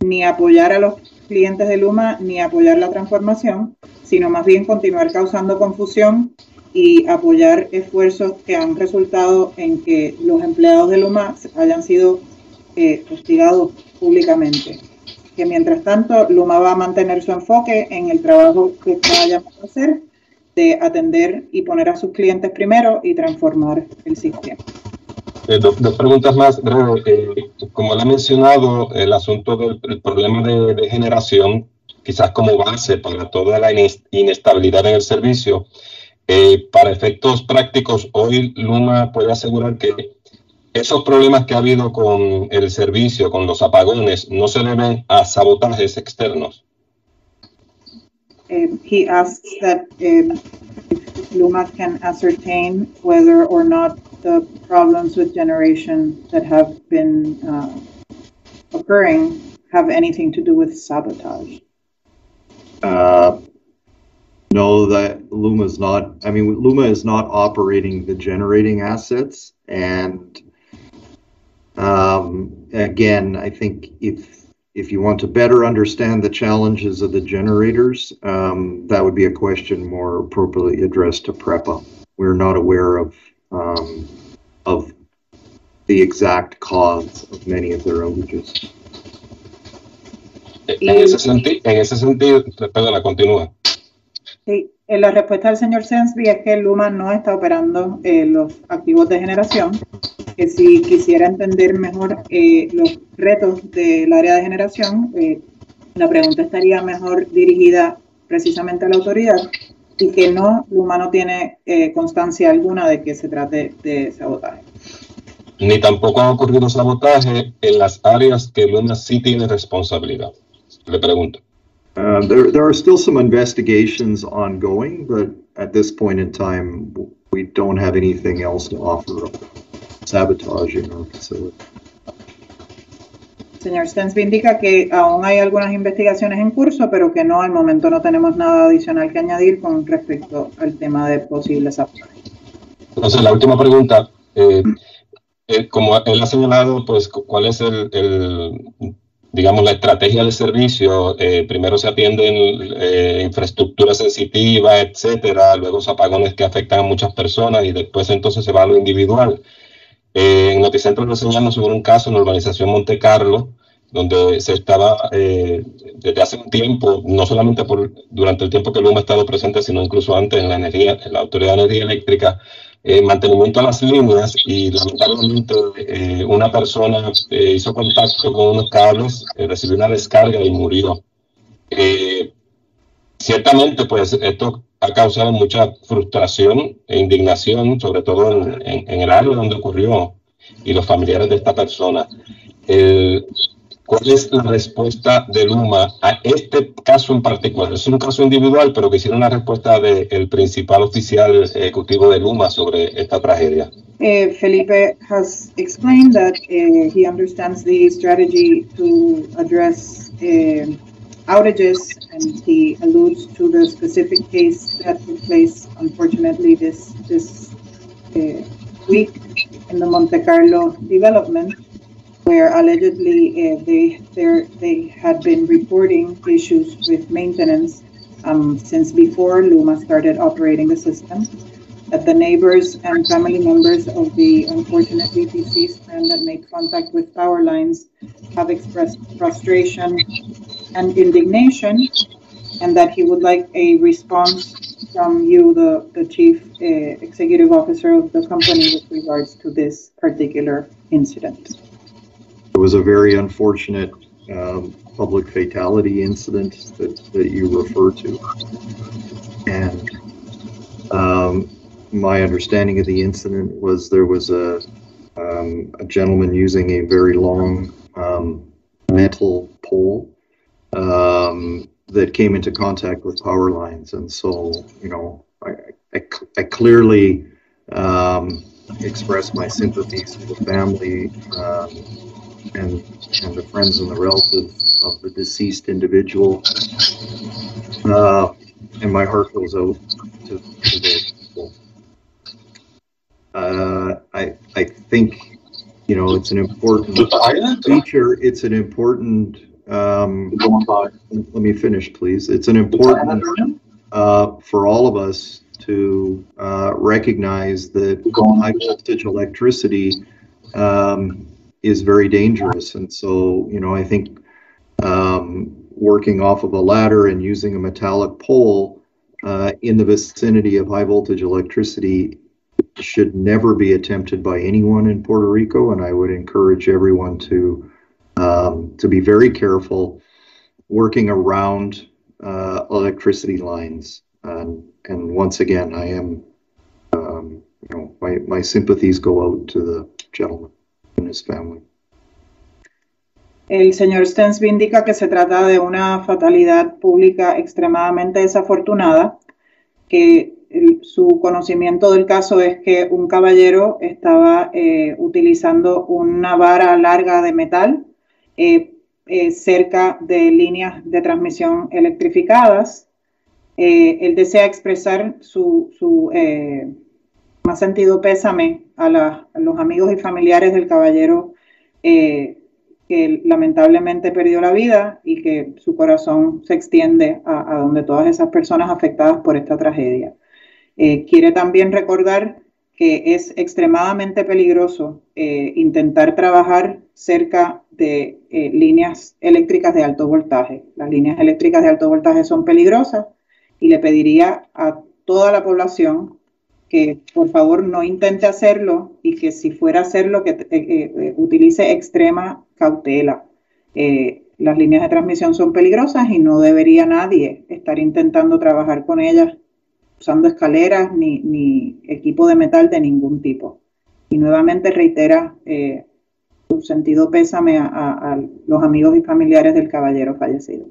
ni apoyar a los clientes de Luma ni apoyar la transformación, sino más bien continuar causando confusión y apoyar esfuerzos que han resultado en que los empleados de Luma hayan sido eh, hostigados públicamente. Que mientras tanto, Luma va a mantener su enfoque en el trabajo que está llamado a hacer de atender y poner a sus clientes primero y transformar el sistema. Eh, do- dos preguntas más. Eh, como le he mencionado, el asunto del el problema de, de generación, quizás como base para toda la inestabilidad en el servicio, eh, para efectos prácticos, hoy Luma puede asegurar que esos problemas que ha habido con el servicio, con los apagones, no se deben a sabotajes externos. Um, he asks that um, if Luma can ascertain whether or not the problems with generation that have been uh, occurring have anything to do with sabotage. Uh, no, that Luma is not. I mean, Luma is not operating the generating assets, and um, again, I think if if you want to better understand the challenges of the generators, um, that would be a question more appropriately addressed to PREPA. We're not aware of um, of the exact cause of many of their outages. En ese, senti- en ese sentido, perdona, continúa. Sí, eh, la respuesta del señor Sensby es que Luma no está operando eh, los activos de generación, que si quisiera entender mejor eh, los retos del área de generación, eh, la pregunta estaría mejor dirigida precisamente a la autoridad y que no, Luma no tiene constancia alguna de que se trate de sabotaje. Ni tampoco ha ocurrido sabotaje en las áreas que Luna sí tiene responsabilidad. Le pregunto. Uh, there, there are still some investigations ongoing, but at this point in time, we don't have anything else to offer of sabotage in our facility. Señor Stensby indica que aún hay algunas investigaciones en curso, pero que no, al momento no tenemos nada adicional que añadir con respecto al tema de posibles sabotaje. Entonces, la última pregunta. eh, eh, como él ha señalado, pues, cu- ¿cuál es el, el, digamos, la estrategia de servicio? Eh, primero se atienden eh, infraestructura sensitiva, etcétera, luego los apagones que afectan a muchas personas y después entonces se va a lo individual. Eh, en Noticentro reseñamos sobre un caso en la urbanización Monte Carlo, donde se estaba eh, desde hace un tiempo, no solamente por, durante el tiempo que Luma ha estado presente, sino incluso antes en la energía, en la Autoridad de Energía Eléctrica, eh, mantenimiento a las líneas y lamentablemente eh, una persona eh, hizo contacto con unos cables, recibió una descarga y murió. Ciertamente, pues esto ha causado mucha frustración e indignación, sobre todo en, el área donde ocurrió y los familiares de esta persona. ¿Cuál es la respuesta de Luma a este caso en particular? Es un caso individual, pero quisiera una respuesta del principal oficial ejecutivo de Luma sobre esta tragedia. Uh, Felipe has explained that uh, he understands the strategy to address uh, outages, and he alludes to the specific case that took place, unfortunately, this this week in the Monte Carlo development, where allegedly uh, they they had been reporting issues with maintenance um, since before Luma started operating the system. that the neighbors and family members of the unfortunately deceased man that made contact with power lines have expressed frustration and indignation, and that he would like a response from you, the, the chief uh, executive officer of the company, with regards to this particular incident. Was a very unfortunate um, public fatality incident that, that you refer to. And um, my understanding of the incident was there was a, um, a gentleman using a very long um, metal pole um, that came into contact with power lines. And so, you know, I, I, I clearly um, expressed my sympathies to the family and, and the friends and the relatives of the deceased individual. Uh, and my heart goes out to, to those people. Uh, I, I think, you know, it's an important feature. It's an important um, let me finish, please. It's an important uh, for all of us to uh, recognize that high voltage electricity um, is very dangerous. And so, you know, I think um, working off of a ladder and using a metallic pole uh, in the vicinity of high voltage electricity should never be attempted by anyone in Puerto Rico. And I would encourage everyone to um, to be very careful working around uh, electricity lines. And, and once again, I am, um, you know, my, my sympathies go out to the gentleman El señor Stensby indica que se trata de una fatalidad pública extremadamente desafortunada, que su conocimiento del caso es que un caballero estaba eh, utilizando una vara larga de metal eh, eh, cerca de líneas de transmisión electrificadas. Él desea expresar su, su más sentido pésame a, los amigos y familiares del caballero que lamentablemente perdió la vida y que su corazón se extiende a, donde todas esas personas afectadas por esta tragedia. quiere también recordar que es extremadamente peligroso eh, intentar trabajar cerca de eh, líneas eléctricas de alto voltaje. Las líneas eléctricas de alto voltaje son peligrosas y le pediría a toda la población que por favor no intente hacerlo y que si fuera a hacerlo que eh, utilice extrema cautela. las líneas de transmisión son peligrosas y no debería nadie estar intentando trabajar con ellas usando escaleras ni, ni equipo de metal de ningún tipo. Y nuevamente reitera eh, su sentido pésame a, los amigos y familiares del caballero fallecido.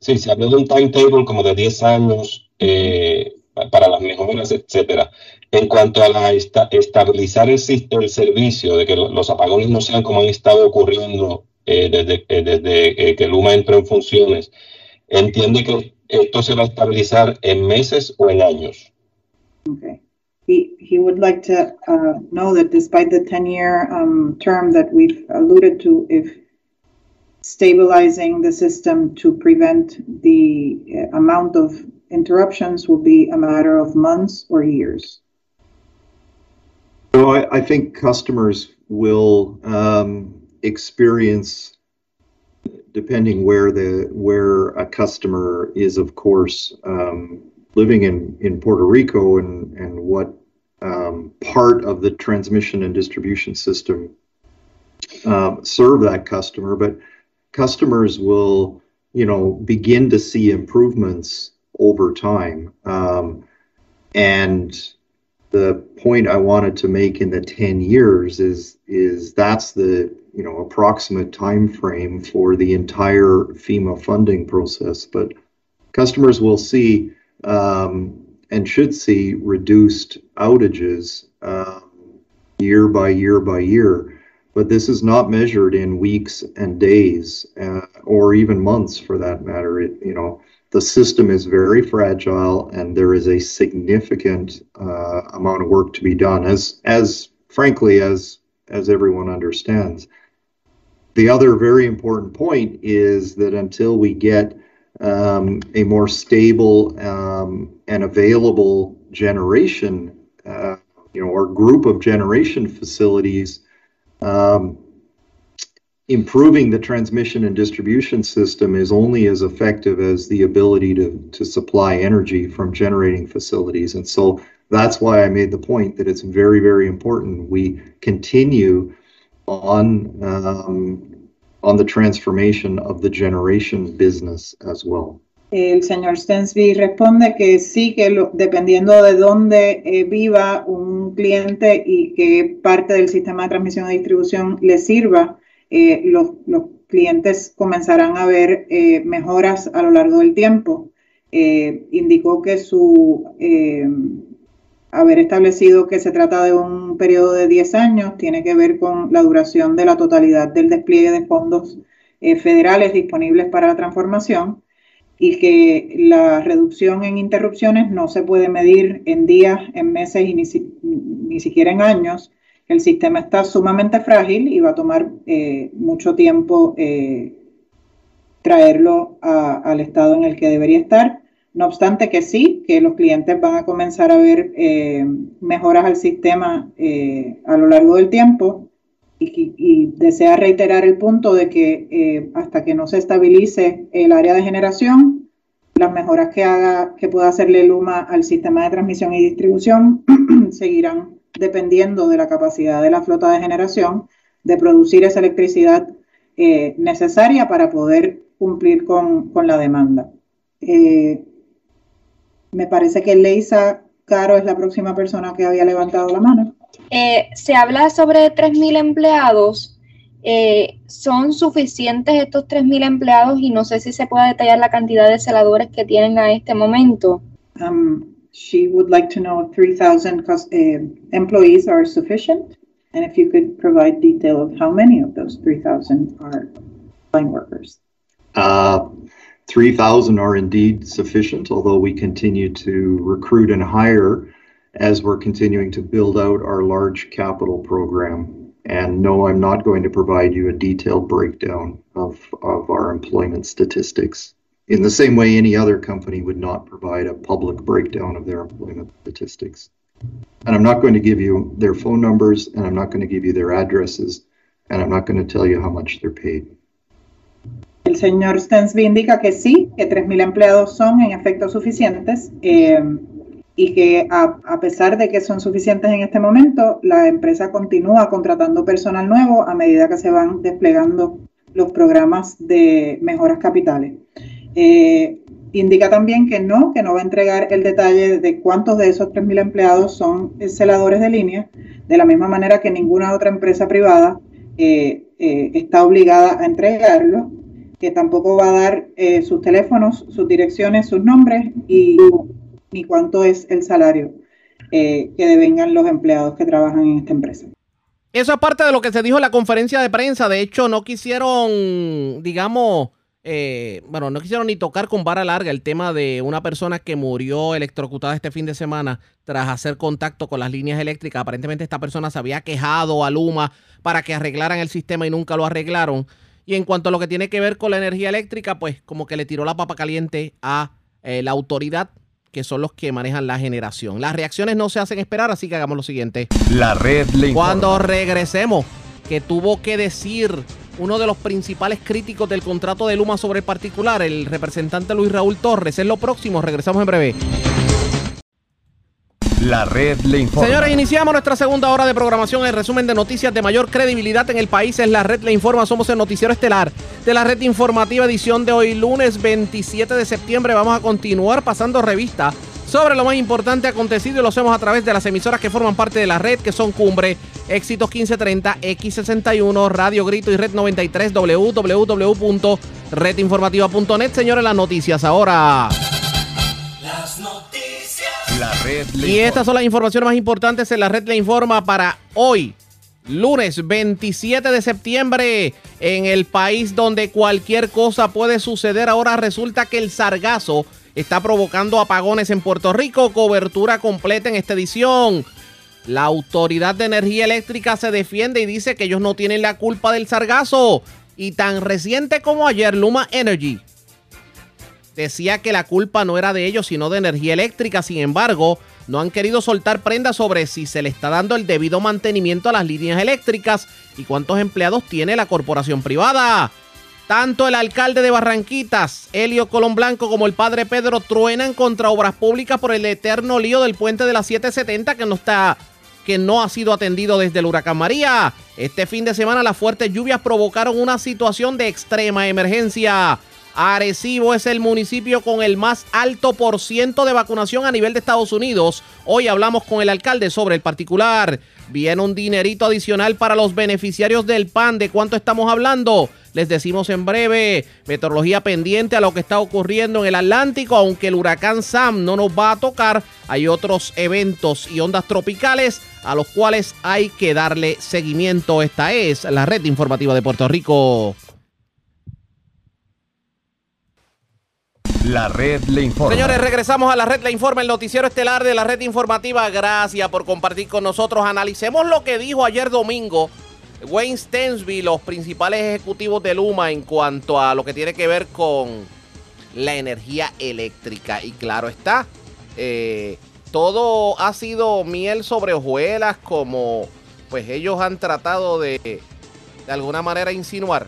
Sí, se habló de un timetable como de 10 años eh, para las mejoras, etcétera. En cuanto a la esta, estabilizar el, el servicio, de que los apagones no sean como han estado ocurriendo eh, desde, eh, desde eh, que Luma entró en funciones, entiende que esto se va a estabilizar en meses o en años. Okay. He, he would like to uh, know that despite the 10 year um, term that we've alluded to, if stabilizing the system to prevent the uh, amount of interruptions will be a matter of months or years. So I, I think customers will um, experience depending where the where a customer is, of course, um, living in in Puerto Rico and and what um, part of the transmission and distribution system um, serve that customer, but customers will you know begin to see improvements over time um, and the point I wanted to make in the 10 years is is that's the you know approximate time frame for the entire FEMA funding process. But customers will see um, and should see reduced outages uh, year by year by year. But this is not measured in weeks and days, uh, or even months for that matter. It, you know, the system is very fragile and there is a significant uh, amount of work to be done as as frankly as as everyone understands. The other very important point is that until we get um, a more stable um, and available generation, uh, you know, or group of generation facilities, um, improving the transmission and distribution system is only as effective as the ability to, to supply energy from generating facilities. And so that's why I made the point that it's very, very important we continue on um, on the transformation of the generation business as well. El señor Stensby responde que sí, que lo, dependiendo de dónde eh, viva un cliente y qué parte del sistema de transmisión y distribución le sirva, los, clientes comenzarán a ver eh, mejoras a lo largo del tiempo. Eh, indicó que su eh, haber establecido que se trata de un periodo de 10 años tiene que ver con la duración de la totalidad del despliegue de fondos federales disponibles para la transformación y que la reducción en interrupciones no se puede medir en días, en meses y ni siquiera en años. El sistema está sumamente frágil y va a tomar eh, mucho tiempo eh, traerlo al estado en el que debería estar. No obstante que sí, que los clientes van a comenzar a ver eh, mejoras al sistema a lo largo del tiempo y, desea reiterar el punto de que hasta que no se estabilice el área de generación, las mejoras que haga, que pueda hacerle Luma al sistema de transmisión y distribución seguirán dependiendo de la capacidad de la flota de generación de producir esa electricidad eh, necesaria para poder cumplir con, con la demanda. Eh, me parece que Leisa Caro es la próxima persona que había levantado la mano. Eh, se habla sobre 3.000 empleados. Eh, ¿Son suficientes estos 3.000 empleados? Y no sé si se puede detallar la cantidad de celadores que tienen a este momento. Um, she would like to know if 3,000 uh, employees are sufficient, and if you could provide detail of how many of those 3,000 are line workers. Uh, 3,000 are indeed sufficient, although we continue to recruit and hire as we're continuing to build out our large capital program. And no, I'm not going to provide you a detailed breakdown of, of our employment statistics. In the same way, any other company would not provide a public breakdown of their employment statistics. And I'm not going to give you their phone numbers, and I'm not going to give you their addresses, and I'm not going to tell you how much they're paid. El señor Stensby indica que sí, que 3.000 empleados son en efecto suficientes eh, y que a, a, pesar de que son suficientes en este momento, la empresa continúa contratando personal nuevo a medida que se van desplegando los programas de mejoras capitales. Eh, indica también que no, que no va a entregar el detalle de cuántos de esos 3.000 empleados son celadores de línea, de la misma manera que ninguna otra empresa privada eh, está obligada a entregarlo que tampoco va a dar eh, sus teléfonos, sus direcciones, sus nombres y ni cuánto es el salario eh, que devengan los empleados que trabajan en esta empresa. Eso es parte de lo que se dijo en la conferencia de prensa. De hecho, no quisieron, digamos, eh, bueno, no quisieron ni tocar con vara larga el tema de una persona que murió electrocutada este fin de semana tras hacer contacto con las líneas eléctricas. Aparentemente esta persona se había quejado a Luma para que arreglaran el sistema y nunca lo arreglaron. Y en cuanto a lo que tiene que ver con la energía eléctrica, pues como que le tiró la papa caliente a eh, la autoridad, que son los que manejan la generación. Las reacciones no se hacen esperar, así que hagamos lo siguiente. La red le. Cuando regresemos, que tuvo que decir uno de los principales críticos del contrato de Luma sobre el particular, el representante Luis Raúl Torres. Es lo próximo, regresamos en breve. La red le informa. Señores, iniciamos nuestra segunda hora de programación. El resumen de noticias de mayor credibilidad en el país es La red le informa. Somos el noticiero estelar de la red informativa edición de hoy, lunes 27 de septiembre. Vamos a continuar pasando revista sobre lo más importante acontecido y lo hacemos a través de las emisoras que forman parte de la red, que son Cumbre, Éxitos 1530, X61, Radio Grito y Red 93, www.redinformativa.net. Señores, las noticias ahora. Las noticias. La red le Y estas son las informaciones más importantes en la red le informa para hoy, lunes 27 de septiembre, en el país donde cualquier cosa puede suceder. Ahora resulta que el sargazo está provocando apagones en Puerto Rico. Cobertura completa en esta edición. La Autoridad de Energía Eléctrica se defiende y dice que ellos no tienen la culpa del sargazo. Y tan reciente como ayer, Luma Energy decía que la culpa no era de ellos, sino de energía eléctrica. Sin embargo, no han querido soltar prendas sobre si se le está dando el debido mantenimiento a las líneas eléctricas y cuántos empleados tiene la corporación privada. Tanto el alcalde de Barranquitas, Helio Colón Blanco, como el padre Pedro truenan contra obras públicas por el eterno lío del puente de la 770 que no está que no ha sido atendido desde el huracán María. Este fin de semana las fuertes lluvias provocaron una situación de extrema emergencia. Arecibo es el municipio con el más alto por ciento de vacunación a nivel de Estados Unidos. Hoy hablamos con el alcalde sobre el particular. Viene un dinerito adicional para los beneficiarios del PAN. ¿De cuánto estamos hablando? Les decimos en breve. Meteorología pendiente a lo que está ocurriendo en el Atlántico. Aunque el huracán Sam no nos va a tocar, hay otros eventos y ondas tropicales a los cuales hay que darle seguimiento. Esta es la red informativa de Puerto Rico. La red le informa. Señores, regresamos a la red le informa, el noticiero estelar de la red informativa. Gracias por compartir con nosotros. Analicemos lo que dijo ayer domingo Wayne Stensby, los principales ejecutivos de Luma en cuanto a lo que tiene que ver con la energía eléctrica. Y claro está, eh, todo ha sido miel sobre hojuelas como pues ellos han tratado de de alguna manera insinuar.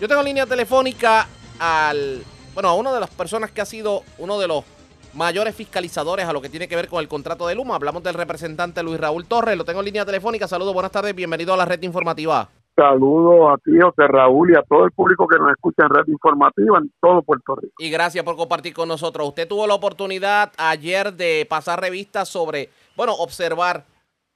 Yo tengo línea telefónica al bueno, a una de las personas que ha sido uno de los mayores fiscalizadores a lo que tiene que ver con el contrato de Luma. Hablamos del representante Luis Raúl Torres. Lo tengo en línea telefónica. Saludos, buenas tardes. Bienvenido a la red informativa. Saludos a ti, José Raúl, y a todo el público que nos escucha en Red Informativa en todo Puerto Rico. Y gracias por compartir con nosotros. Usted tuvo la oportunidad ayer de pasar revistas sobre, bueno, observar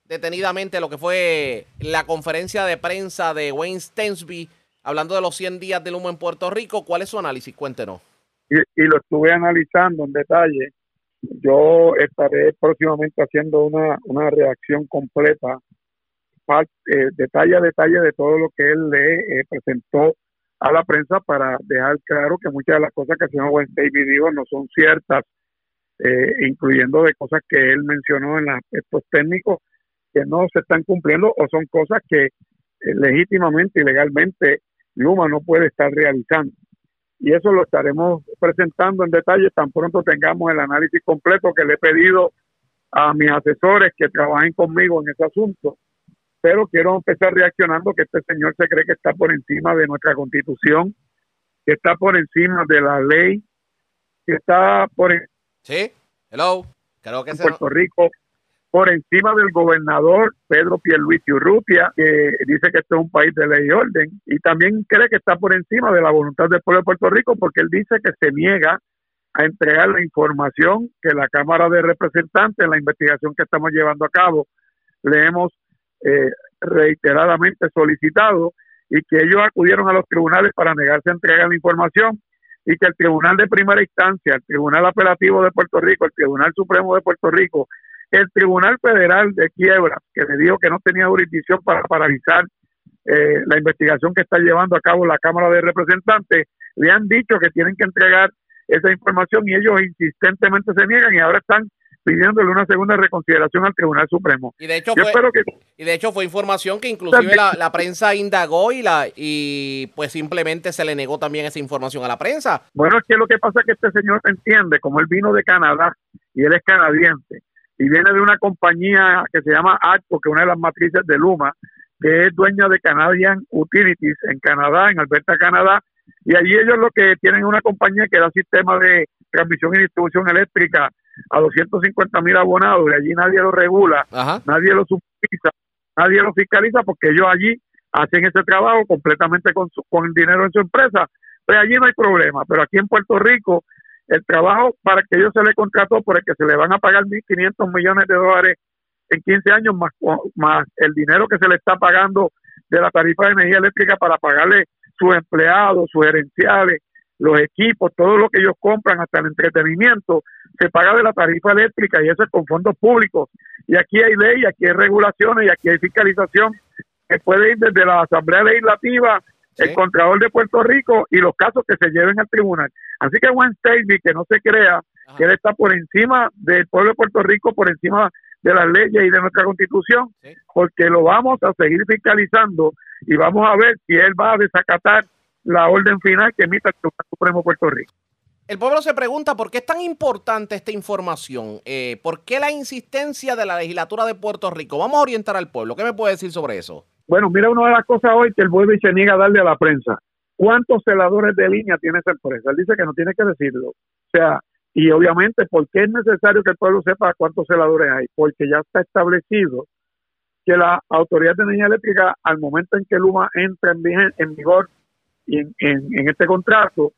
detenidamente lo que fue la conferencia de prensa de Wayne Stensby hablando de los 100 días del humo en Puerto Rico. ¿Cuál es su análisis? Cuéntenos y, y, lo estuve analizando en detalle. Yo estaré próximamente haciendo una, una reacción completa, eh, detalle a detalle de todo lo que él le eh, presentó a la prensa para dejar claro que muchas de las cosas que el señor Wednesday dijo no son ciertas, eh, incluyendo de cosas que él mencionó en aspectos técnicos que no se están cumpliendo o son cosas que legítimamente y legalmente Luma no puede estar realizando y eso lo estaremos presentando en detalle tan pronto tengamos el análisis completo que le he pedido a mis asesores que trabajen conmigo en ese asunto. Pero quiero empezar reaccionando que este señor se cree que está por encima de nuestra constitución, que está por encima de la ley, que está por Sí, hello. Creo que en Puerto Rico por encima del gobernador Pedro Pierluisi Urrutia, que dice que esto es un país de ley y orden, y también cree que está por encima de la voluntad del pueblo de Puerto Rico, porque él dice que se niega a entregar la información que la Cámara de Representantes, en la investigación que estamos llevando a cabo, le hemos eh, reiteradamente solicitado y que ellos acudieron a los tribunales para negarse a entregar la información y que el Tribunal de Primera Instancia, el Tribunal Apelativo de Puerto Rico, el Tribunal Supremo de Puerto Rico el Tribunal Federal de Quiebra, que le dijo que no tenía jurisdicción para paralizar eh, la investigación que está llevando a cabo la Cámara de Representantes, le han dicho que tienen que entregar esa información y ellos insistentemente se niegan y ahora están pidiéndole una segunda reconsideración al Tribunal Supremo. Y de hecho, fue, y de hecho fue información que inclusive la, la, prensa indagó y la y pues simplemente se le negó también esa información a la prensa. Bueno, es que lo que pasa es que este señor entiende, como él vino de Canadá y él es canadiense, y viene de una compañía que se llama ACO, que es una de las matrices de Luma, que es dueña de Canadian Utilities en Canadá, en Alberta, Canadá, y allí ellos lo que tienen es una compañía que da sistema de transmisión y distribución eléctrica a 250 mil abonados, y allí nadie lo regula, nadie lo supervisa, nadie lo fiscaliza, porque ellos allí hacen ese trabajo completamente con, con el dinero en su empresa, pues allí no hay problema, pero aquí en Puerto Rico el trabajo para que ellos se le contrató por el que se le van a pagar 1.500 millones de dólares en 15 años, más, más el dinero que se le está pagando de la tarifa de energía eléctrica para pagarle sus empleados, sus gerenciales, los equipos, todo lo que ellos compran, hasta el entretenimiento, se paga de la tarifa eléctrica y eso es con fondos públicos. Y aquí hay ley, aquí hay regulaciones y aquí hay fiscalización que puede ir desde la Asamblea Legislativa el Contralor de Puerto Rico y los casos que se lleven al tribunal. Así que Juan Stavey, que no se crea que él está por encima del pueblo de Puerto Rico, por encima de las leyes y de nuestra constitución, porque lo vamos a seguir fiscalizando y vamos a ver si él va a desacatar la orden final que emita el Tribunal Supremo de Puerto Rico. El pueblo se pregunta por qué es tan importante esta información, eh, por qué la insistencia de la legislatura de Puerto Rico. Vamos a orientar al pueblo. ¿Qué me puede decir sobre eso? Bueno, mira una de las cosas hoy que el vuelve y se niega a darle a la prensa. ¿Cuántos celadores de línea tiene esa empresa? Él dice que no tiene que decirlo. O sea, y obviamente, ¿por qué es necesario que el pueblo sepa cuántos celadores hay? Porque ya está establecido que la Autoridad de Energía Eléctrica, al momento en que Luma entra en, vigor en, en- en este contrato,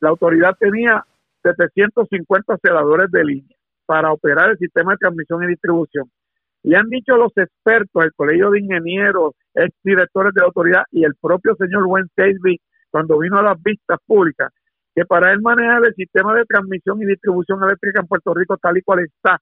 la autoridad tenía 750 celadores de línea para operar el sistema de transmisión y distribución. Y han dicho los expertos, el Colegio de Ingenieros, ex directores de la autoridad y el propio señor Wayne Casey, cuando vino a las vistas públicas, que para él manejar el sistema de transmisión y distribución eléctrica en Puerto Rico tal y cual está,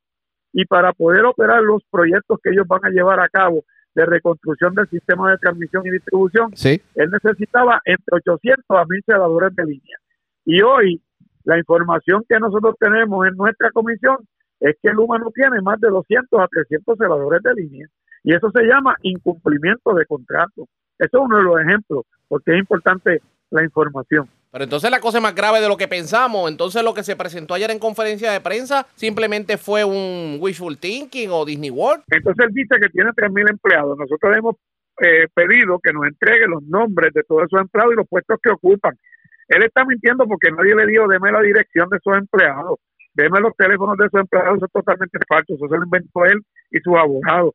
y para poder operar los proyectos que ellos van a llevar a cabo de reconstrucción del sistema de transmisión y distribución, Sí. él necesitaba entre 800 a 1000 celadores de línea. Y hoy, la información que nosotros tenemos en nuestra comisión es que Luma no tiene más de 200 a 300 celadores de línea. Y eso se llama incumplimiento de contrato. Eso es uno de los ejemplos, porque es importante la información. Pero entonces la cosa es más grave de lo que pensamos. Entonces lo que se presentó ayer en conferencia de prensa simplemente fue un wishful thinking o Disney World. Entonces él dice que tiene 3.000 empleados. Nosotros le hemos eh, pedido que nos entregue los nombres de todos esos empleados y los puestos que ocupan. Él está mintiendo porque nadie le dijo, deme la dirección de esos empleados, deme los teléfonos de esos empleados. Eso es totalmente falso. Eso se lo inventó él y sus abogados.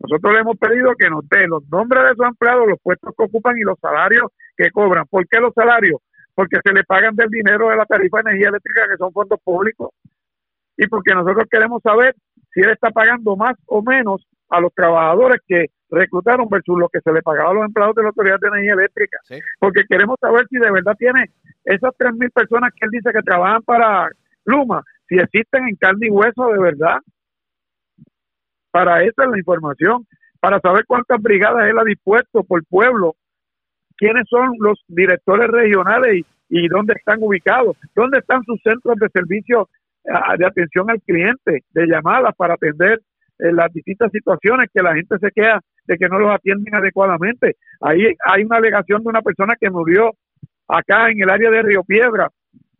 Nosotros le hemos pedido que nos dé los nombres de esos empleados, los puestos que ocupan y los salarios que cobran. ¿Por qué los salarios? Porque se le pagan del dinero de la tarifa de energía eléctrica, que son fondos públicos. Y porque nosotros queremos saber si él está pagando más o menos a los trabajadores que reclutaron versus lo que se le pagaba a los empleados de la Autoridad de Energía Eléctrica. Porque queremos saber si de verdad tiene esas 3.000 personas que él dice que trabajan para Luma, si existen en carne y hueso de verdad. Para eso es la información, para saber cuántas brigadas él ha dispuesto por pueblo, quiénes son los directores regionales y, dónde están ubicados, dónde están sus centros de servicio de atención al cliente, de llamadas para atender eh, las distintas situaciones que la gente se queda de que no los atienden adecuadamente. Ahí hay una alegación de una persona que murió acá en el área de Río Piedra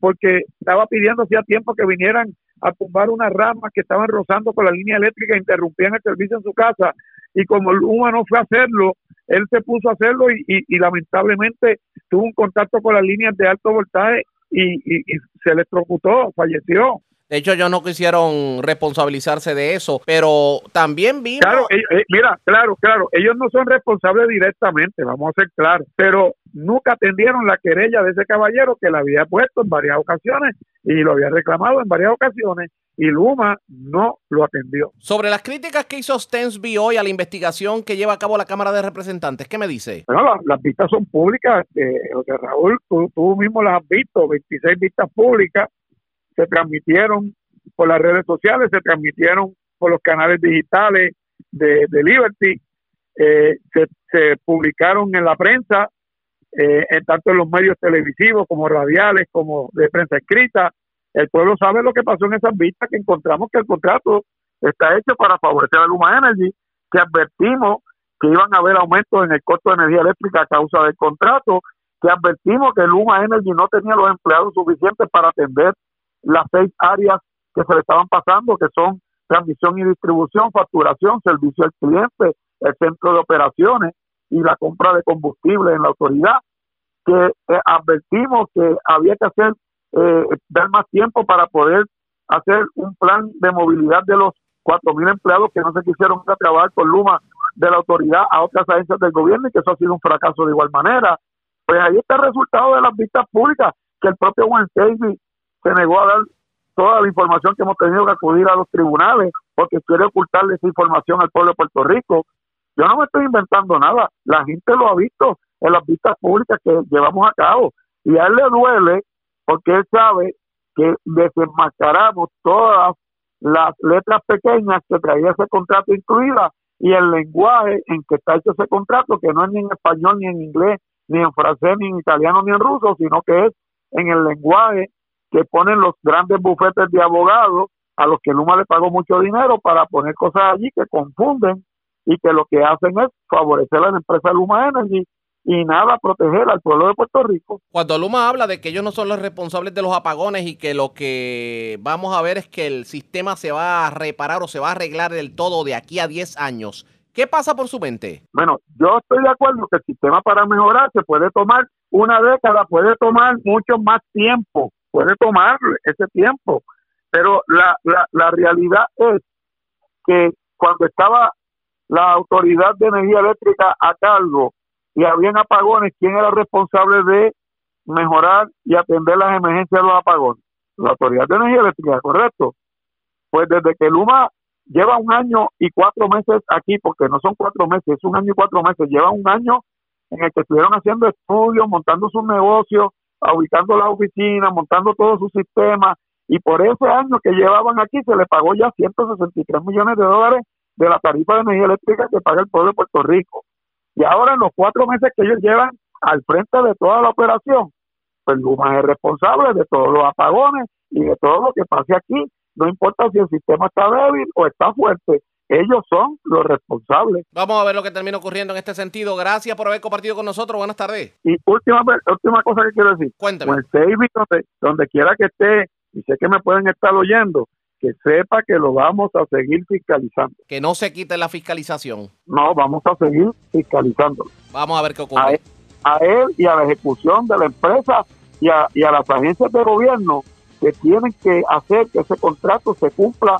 porque estaba pidiendo hacía tiempo que vinieran a tumbar unas ramas que estaban rozando con la línea eléctrica e interrumpían el servicio en su casa y como Luma no fue a hacerlo, él se puso a hacerlo y, lamentablemente tuvo un contacto con las líneas de alto voltaje y se electrocutó, falleció. De hecho, ellos no quisieron responsabilizarse de eso, pero también vimos... Claro, eh, eh, mira, claro, claro, ellos no son responsables directamente, vamos a ser claros, pero nunca atendieron la querella de ese caballero que la había puesto en varias ocasiones y lo había reclamado en varias ocasiones y Luma no lo atendió. Sobre las críticas que hizo Stensby hoy a la investigación que lleva a cabo la Cámara de Representantes, ¿qué me dice? Bueno, las, las vistas son públicas, eh, José Raúl, tú, tú mismo las has visto, 26 vistas públicas, se transmitieron por las redes sociales, se transmitieron por los canales digitales de, Liberty, eh, se, se publicaron en la prensa, eh, en tanto en los medios televisivos como radiales, como de prensa escrita. El pueblo sabe lo que pasó en esas vistas, que encontramos que el contrato está hecho para favorecer a Luma Energy, que advertimos que iban a haber aumentos en el costo de energía eléctrica a causa del contrato, que advertimos que Luma Energy no tenía los empleados suficientes para atender las seis áreas que se le estaban pasando, que son transmisión y distribución, facturación, servicio al cliente, el centro de operaciones y la compra de combustible en la autoridad, que eh, advertimos que había que hacer, eh, dar más tiempo para poder hacer un plan de movilidad de los cuatro mil empleados que no se quisieron trabajar con Luma de la autoridad a otras agencias del gobierno y que eso ha sido un fracaso de igual manera. Pues ahí está el resultado de las vistas públicas, que el propio Wednesday se negó a dar toda la información que hemos tenido que acudir a los tribunales porque quiere ocultarle esa información al pueblo de Puerto Rico. Yo no me estoy inventando nada, la gente lo ha visto en las vistas públicas que llevamos a cabo y a él le duele porque él sabe que desenmascaramos todas las letras pequeñas que traía ese contrato incluida y el lenguaje en que está hecho ese contrato, que no es ni en español, ni en inglés, ni en francés, ni en italiano, ni en ruso, sino que es en el lenguaje que ponen los grandes bufetes de abogados a los que Luma le pagó mucho dinero para poner cosas allí que confunden y que lo que hacen es favorecer a la empresa Luma Energy y nada proteger al pueblo de Puerto Rico. Cuando Luma habla de que ellos no son los responsables de los apagones y que lo que vamos a ver es que el sistema se va a reparar o se va a arreglar del todo de aquí a 10 años, ¿qué pasa por su mente? Bueno, yo estoy de acuerdo que el sistema para mejorar se puede tomar una década, puede tomar mucho más tiempo, puede tomar ese tiempo, pero la, la, la realidad es que cuando estaba la Autoridad de Energía Eléctrica a cargo y habían apagones, ¿quién era responsable de mejorar y atender las emergencias de los apagones? La Autoridad de Energía Eléctrica, correcto. Pues desde que Luma lleva un año y cuatro meses aquí, porque no son cuatro meses, es un año y cuatro meses, lleva un año en el que estuvieron haciendo estudios, montando sus negocios, ubicando las oficinas, montando todo su sistema, y por ese año que llevaban aquí se le pagó ya 163 millones de dólares de la tarifa de energía eléctrica que paga el pueblo de Puerto Rico. Y ahora en los cuatro meses que ellos llevan al frente de toda la operación, pues Luma es responsable de todos los apagones y de todo lo que pase aquí, no importa si el sistema está débil o está fuerte, ellos son los responsables. Vamos a ver lo que termina ocurriendo en este sentido. Gracias por haber compartido con nosotros. Buenas tardes. Y última, última cosa que quiero decir. Cuéntame. Pues David, donde, donde quiera que esté, y sé que me pueden estar oyendo, que sepa que lo vamos a seguir fiscalizando. Que no se quite la fiscalización. No, vamos a seguir fiscalizando. Vamos a ver qué ocurre. A él, a él y a la ejecución de la empresa y a, y a las agencias de gobierno que tienen que hacer que ese contrato se cumpla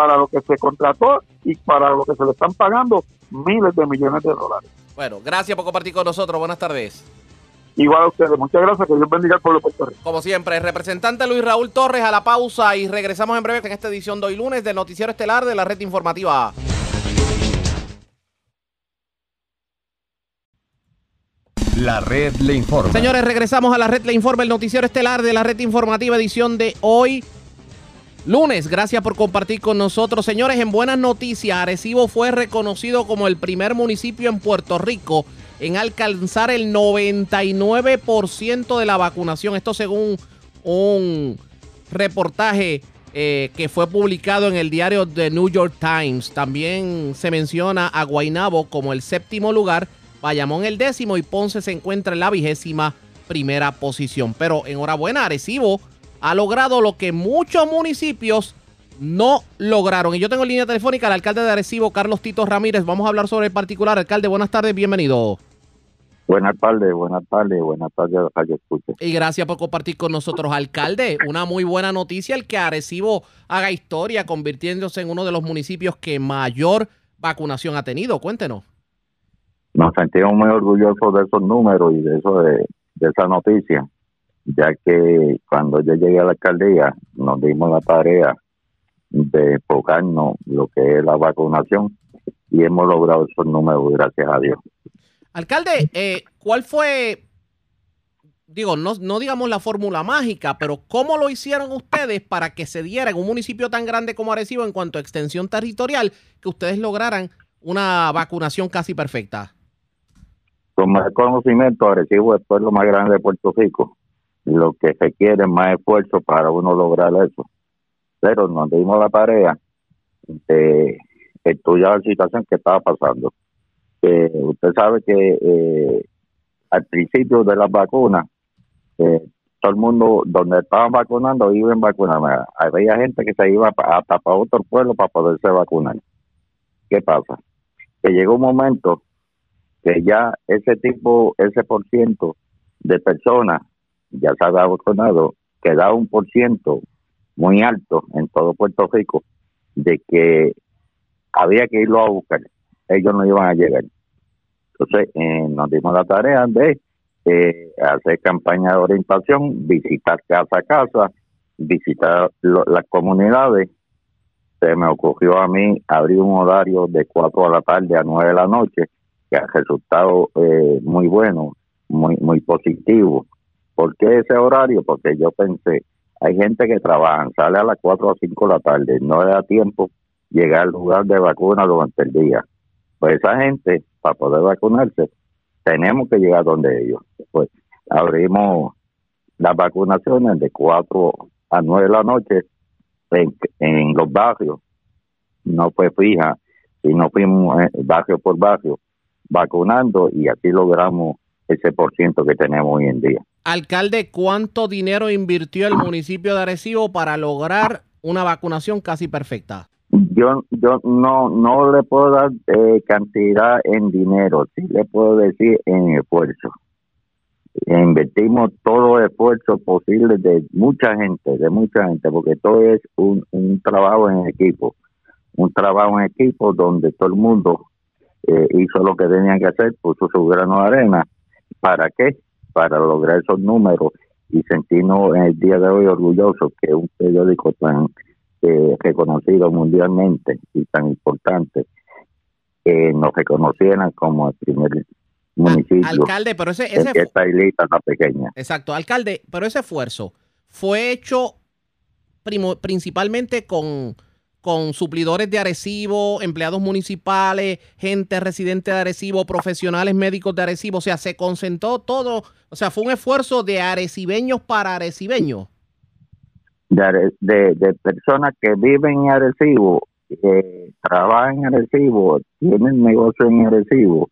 para lo que se contrató y para lo que se le están pagando miles de millones de dólares. Bueno, gracias por compartir con nosotros. Buenas tardes. Igual a ustedes. Muchas gracias. Que Dios bendiga al pueblo de Puerto Rico. Como siempre, el representante Luis Raúl Torres a la pausa y regresamos en breve en esta edición de hoy lunes del Noticiero Estelar de la Red Informativa. La red le informa. Señores, regresamos a la red le informa, el noticiero estelar de la red informativa edición de hoy. Lunes, gracias por compartir con nosotros. Señores, en buenas noticias, Arecibo fue reconocido como el primer municipio en Puerto Rico en alcanzar el 99% de la vacunación. Esto según un reportaje eh, que fue publicado en el diario The New York Times. También se menciona a Guaynabo como el séptimo lugar, Bayamón el décimo y Ponce se encuentra en la vigésima primera posición. Pero enhorabuena, Arecibo ha logrado lo que muchos municipios no lograron. Y yo tengo en línea telefónica al alcalde de Arecibo, Carlos Tito Ramírez. Vamos a hablar sobre el particular. Alcalde, buenas tardes, bienvenido. Buenas tardes, buenas tardes, buenas tardes a Radio Escucha. Y gracias por compartir con nosotros, alcalde. Una muy buena noticia el que Arecibo haga historia, convirtiéndose en uno de los municipios que mayor vacunación ha tenido. Cuéntenos. Nos sentimos muy orgullosos de esos números y de eso de, de esa noticia, ya que cuando yo llegué a la alcaldía nos dimos la tarea de enfocarnos lo que es la vacunación y hemos logrado esos números, gracias a Dios. Alcalde, eh, ¿cuál fue, digo, no, no digamos la fórmula mágica, pero cómo lo hicieron ustedes para que se diera en un municipio tan grande como Arecibo en cuanto a extensión territorial, que ustedes lograran una vacunación casi perfecta? Con más conocimiento, Arecibo es el pueblo más grande de Puerto Rico. Lo que se quiere es más esfuerzo para uno lograr eso. Pero nos dimos la tarea de estudiar la situación que estaba pasando. Eh, usted sabe que eh, al principio de las vacunas, eh, todo el mundo donde estaban vacunando iban vacunando. Había gente que se iba hasta para otro pueblo para poderse vacunar. ¿Qué pasa? Que llegó un momento que ya ese tipo, ese por ciento de personas ya se había vacunado, quedaba un por ciento muy alto en todo Puerto Rico de que había que irlo a buscar. Ellos no iban a llegar. Entonces, eh, nos dimos la tarea de eh, hacer campaña de orientación, visitar casa a casa, visitar las comunidades. Se me ocurrió a mí abrir un horario de 4 de la tarde a 9 de la noche, que ha resultado eh, muy bueno, muy, muy positivo. ¿Por qué ese horario? Porque yo pensé, hay gente que trabaja, sale a las 4 o 5 de la tarde, no le da tiempo llegar al lugar de vacuna durante el día. Pues esa gente, para poder vacunarse, tenemos que llegar donde ellos. Pues abrimos las vacunaciones de 4 a 9 de la noche en, en los barrios. No fue fija, sino fuimos eh, barrio por barrio vacunando y así logramos ese por ciento que tenemos hoy en día. Alcalde, ¿cuánto dinero invirtió el municipio de Arecibo para lograr una vacunación casi perfecta? Yo, yo no, no le puedo dar eh, cantidad en dinero, sí le puedo decir en esfuerzo. Invertimos todo el esfuerzo posible de mucha gente, de mucha gente, porque todo es un, un trabajo en equipo, un trabajo en equipo donde todo el mundo eh, hizo lo que tenía que hacer, puso su grano de arena. ¿Para qué? Para lograr esos números y sentirnos en el día de hoy orgullosos que un periódico tan eh, reconocido mundialmente y tan importante eh, nos reconocieran como el primer municipio Alcalde, pero ese, ese esta islita tan pequeña. Exacto, alcalde, pero ese esfuerzo fue hecho primo- principalmente con, con suplidores de Arecibo, empleados municipales, gente residente de Arecibo, profesionales médicos de Arecibo, o sea, se concentró todo, o sea, fue un esfuerzo de arecibeños para arecibeños. de, de, personas que viven en Arecibo, que trabajan en Arecibo, tienen negocio en Arecibo,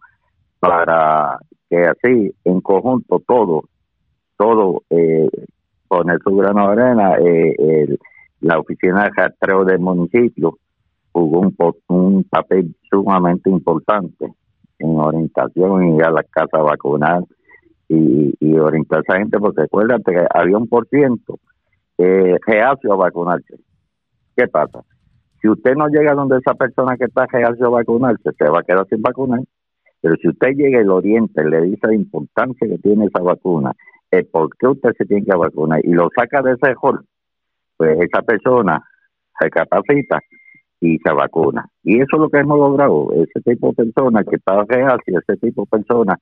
para que así, en conjunto, todo, todo, eh, poner su grano de arena, eh, el- la oficina de rastreo del municipio jugó un, papel sumamente importante en orientación y a las casas vacunar y, orientar a esa gente, porque acuérdate que había un por ciento eh, reacio a vacunarse. ¿Qué pasa? Si usted no llega donde esa persona que está reacio a vacunarse, se va a quedar sin vacunar. Pero si usted llega y lo orienta le dice la importancia que tiene esa vacuna, el por qué usted se tiene que vacunar y lo saca de ese hall, pues esa persona se capacita y se vacuna. Y eso es lo que hemos logrado. Ese tipo de personas que estaba reacio, ese tipo de personas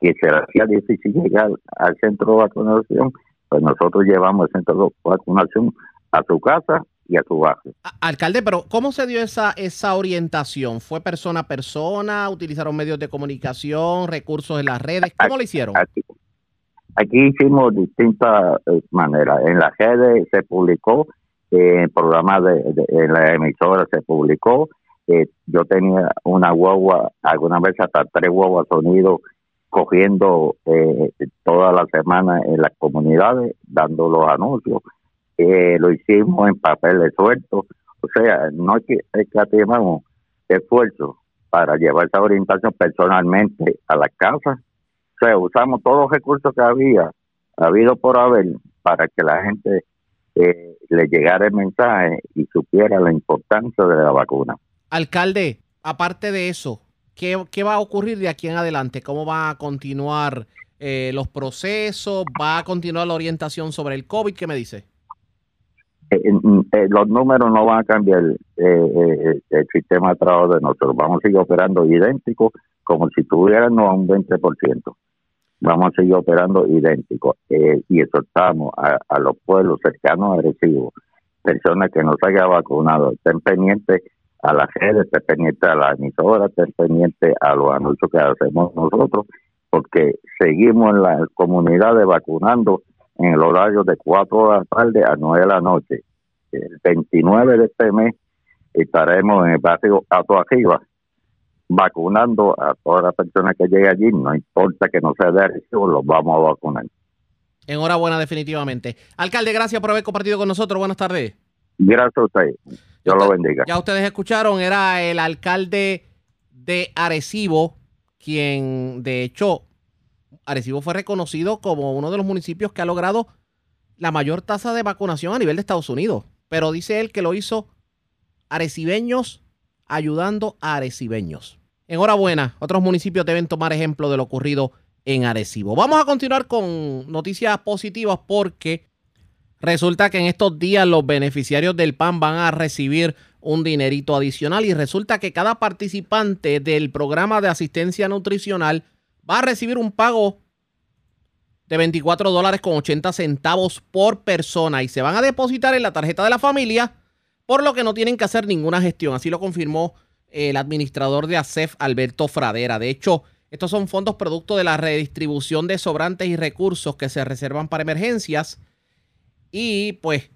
que se hacía difícil llegar al centro de vacunación, pues nosotros llevamos el centro de vacunación a su casa y a su barrio. Alcalde, pero ¿cómo se dio esa, esa orientación? ¿Fue persona a persona? ¿Utilizaron medios de comunicación, recursos en las redes? ¿Cómo lo hicieron? Aquí hicimos distintas eh, maneras. En las redes se publicó, eh, en programas de, de- en la emisora se publicó. eh, yo tenía una guagua, alguna vez hasta tres guaguas sonido cogiendo eh, toda la semana en las comunidades, dando los anuncios. Eh, lo hicimos en papeles sueltos. O sea, no es que escatimamos esfuerzo para llevar esa orientación personalmente a las casas. Sea, usamos todos los recursos que había, habido por haber, para que la gente eh, le llegara el mensaje y supiera la importancia de la vacuna. Alcalde, aparte de eso, ¿qué, qué va a ocurrir de aquí en adelante? ¿Cómo va a continuar eh, los procesos? ¿Va a continuar la orientación sobre el COVID? ¿Qué me dice? Eh, eh, los números no van a cambiar eh, eh, el sistema de trabajo de nosotros. Vamos a seguir operando idéntico, como si tuviéramos a un 20%. Vamos a seguir operando idéntico. Eh, y exhortamos a, a los pueblos cercanos agresivos, personas que no se hayan vacunado, estén pendientes a las redes, estén pendientes a la emisora, estén pendientes a los anuncios que hacemos nosotros, porque seguimos en la comunidad de vacunando en el horario de 4 de la tarde a 9 de la noche. El 29 de este mes estaremos en el barrio Ato Arriba vacunando a todas las personas que lleguen allí, no importa que no sea de Arecibo, los vamos a vacunar. Enhorabuena, definitivamente. Alcalde, gracias por haber compartido con nosotros. Buenas tardes. Gracias a usted. Dios lo bendiga. Ya ustedes escucharon, era el alcalde de Arecibo, quien de hecho, Arecibo fue reconocido como uno de los municipios que ha logrado la mayor tasa de vacunación a nivel de Estados Unidos. Pero dice él que lo hizo arecibeños ayudando a arecibeños. Enhorabuena, otros municipios deben tomar ejemplo de lo ocurrido en Arecibo. Vamos a continuar con noticias positivas porque Resulta que en estos días los beneficiarios del PAN van a recibir un dinerito adicional y resulta que cada participante del programa de asistencia nutricional va a recibir un pago de 24 dólares con 80 centavos por persona y se van a depositar en la tarjeta de la familia, por lo que no tienen que hacer ninguna gestión. Así lo confirmó el administrador de ASEF, Alberto Fradera. De hecho, estos son fondos producto de la redistribución de sobrantes y recursos que se reservan para emergencias. Y pues,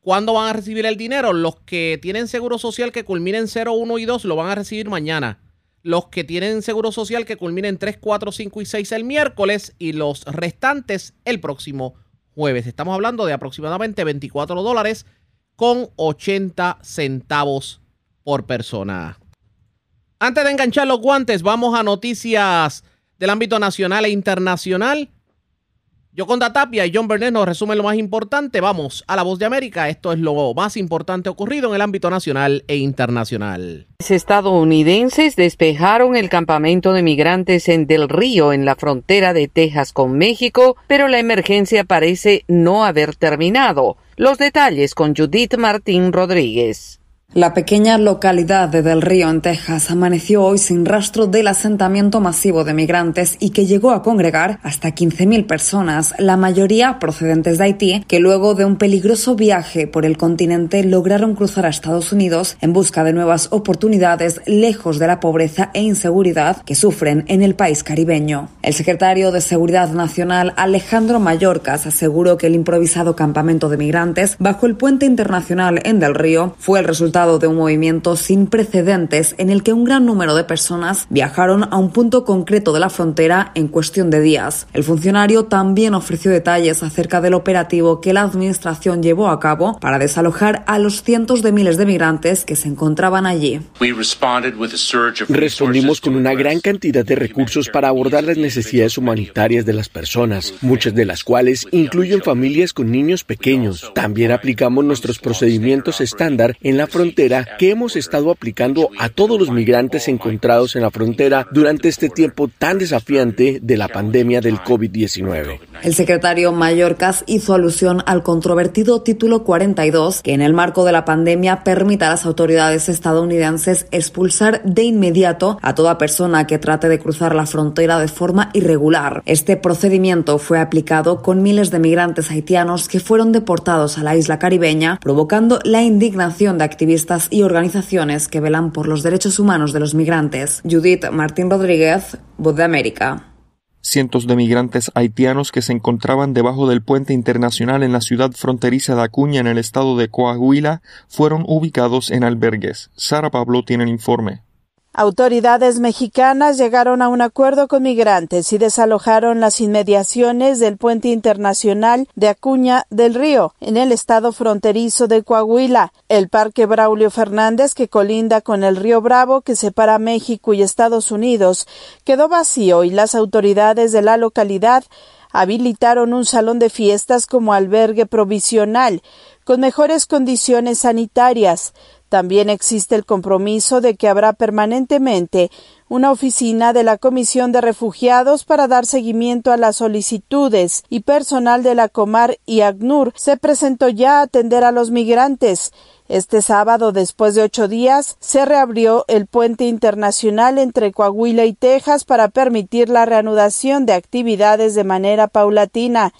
¿cuándo van a recibir el dinero? Los que tienen seguro social que culminen 0, 1 y 2 lo van a recibir mañana. los que tienen seguro social que culminen 3, 4, 5 y 6 el miércoles y los restantes el próximo jueves. Estamos hablando de aproximadamente 24 dólares con 80 centavos por persona. Antes de enganchar los guantes, vamos a noticias del ámbito nacional e internacional. Yo con Tapia y John Burnett nos resumen lo más importante. Vamos a la voz de América. Esto es lo más importante ocurrido en el ámbito nacional e internacional. Estadounidenses despejaron el campamento de migrantes en Del Río, en la frontera de Texas con México, pero la emergencia parece no haber terminado. Los detalles con Judith Martín Rodríguez. La pequeña localidad de Del Río, en Texas, amaneció hoy sin rastro del asentamiento masivo de migrantes y que llegó a congregar hasta 15.000 personas, la mayoría procedentes de Haití, que luego de un peligroso viaje por el continente lograron cruzar a Estados Unidos en busca de nuevas oportunidades lejos de la pobreza e inseguridad que sufren en el país caribeño. El secretario de Seguridad Nacional, Alejandro Mayorkas, aseguró que el improvisado campamento de migrantes bajo el puente internacional en Del Río fue el resultado de un movimiento sin precedentes en el que un gran número de personas viajaron a un punto concreto de la frontera en cuestión de días. El funcionario también ofreció detalles acerca del operativo que la administración llevó a cabo para desalojar a los cientos de miles de migrantes que se encontraban allí. Respondimos con una gran cantidad de recursos para abordar las necesidades humanitarias de las personas, muchas de las cuales incluyen familias con niños pequeños. También aplicamos nuestros procedimientos estándar en la frontera que hemos estado aplicando a todos los migrantes encontrados en la frontera durante este tiempo tan desafiante de la pandemia del COVID-19. El secretario Mayorkas hizo alusión al controvertido título 42 que en el marco de la pandemia permite a las autoridades estadounidenses expulsar de inmediato a toda persona que trate de cruzar la frontera de forma irregular. Este procedimiento fue aplicado con miles de migrantes haitianos que fueron deportados a la isla caribeña, provocando la indignación de activistas y organizaciones que velan por los derechos humanos de los migrantes. Judith Martín Rodríguez, Voz de América. Cientos de migrantes haitianos que se encontraban debajo del puente internacional en la ciudad fronteriza de Acuña en el estado de Coahuila fueron ubicados en albergues. Sara Pablo tiene el informe. Autoridades mexicanas llegaron a un acuerdo con migrantes y desalojaron las inmediaciones del puente internacional de Acuña del Río, en el estado fronterizo de Coahuila. El parque Braulio Fernández, que colinda con el río Bravo que separa México y Estados Unidos, quedó vacío y las autoridades de la localidad habilitaron un salón de fiestas como albergue provisional, con mejores condiciones sanitarias. También existe el compromiso de que habrá permanentemente una oficina de la Comisión de Refugiados para dar seguimiento a las solicitudes y personal de la Comar y ACNUR se presentó ya a atender a los migrantes. Este sábado, después de ocho días, se reabrió el puente internacional entre Coahuila y Texas para permitir la reanudación de actividades de manera paulatina.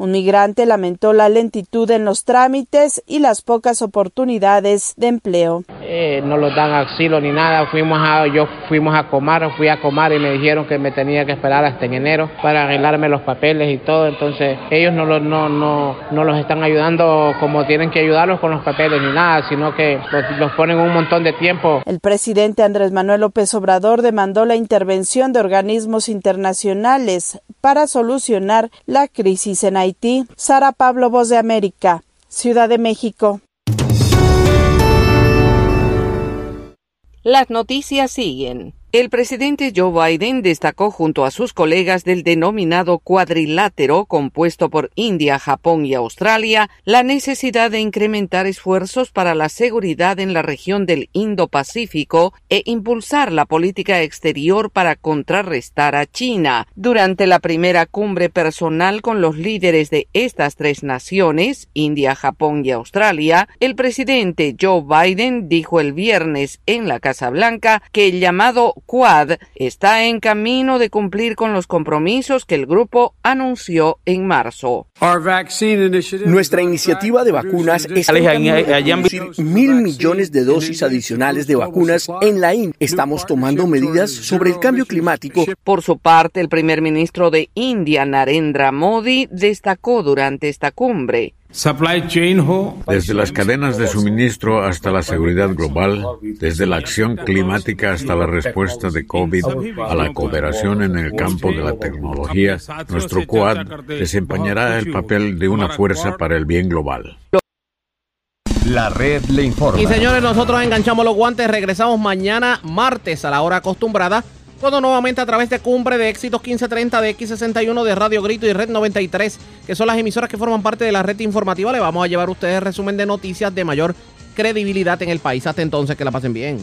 Un migrante lamentó la lentitud en los trámites y las pocas oportunidades de empleo. Eh, no los dan asilo ni nada. Fuimos a, yo fuimos a Comar, fui a Comar y me dijeron que me tenía que esperar hasta en enero para arreglarme los papeles y todo. Entonces ellos no, los, no, no, no los están ayudando como tienen que ayudarlos con los papeles ni nada, sino que los, los ponen un montón de tiempo. El presidente Andrés Manuel López Obrador demandó la intervención de organismos internacionales para solucionar la crisis en Haití. Sara Pablo, Voz de América, Ciudad de México. Las noticias siguen. El presidente Joe Biden destacó junto a sus colegas del denominado cuadrilátero compuesto por India, Japón y Australia la necesidad de incrementar esfuerzos para la seguridad en la región del Indo-Pacífico e impulsar la política exterior para contrarrestar a China. Durante la primera cumbre personal con los líderes de estas tres naciones, India, Japón y Australia, el presidente Joe Biden dijo el viernes en la Casa Blanca que el llamado Quad está en camino de cumplir con los compromisos que el grupo anunció en marzo. Nuestra iniciativa de vacunas es mil millones de dosis adicionales de vacunas en la IN. Estamos tomando medidas sobre el cambio climático. Por su parte, el primer ministro de India, Narendra Modi, destacó durante esta cumbre Desde las cadenas de suministro hasta la seguridad global, desde la acción climática hasta la respuesta de COVID, a la cooperación en el campo de la tecnología, nuestro Quad desempeñará el papel de una fuerza para el bien global. La red le informa. Y señores, nosotros enganchamos los guantes. Regresamos mañana martes a la hora acostumbrada. Todo nuevamente a través de Cumbre de Éxitos 1530 de X61 de Radio Grito y Red 93, que son las emisoras que forman parte de la red informativa. Le vamos a llevar a ustedes resumen de noticias de mayor credibilidad en el país. Hasta entonces, que la pasen bien.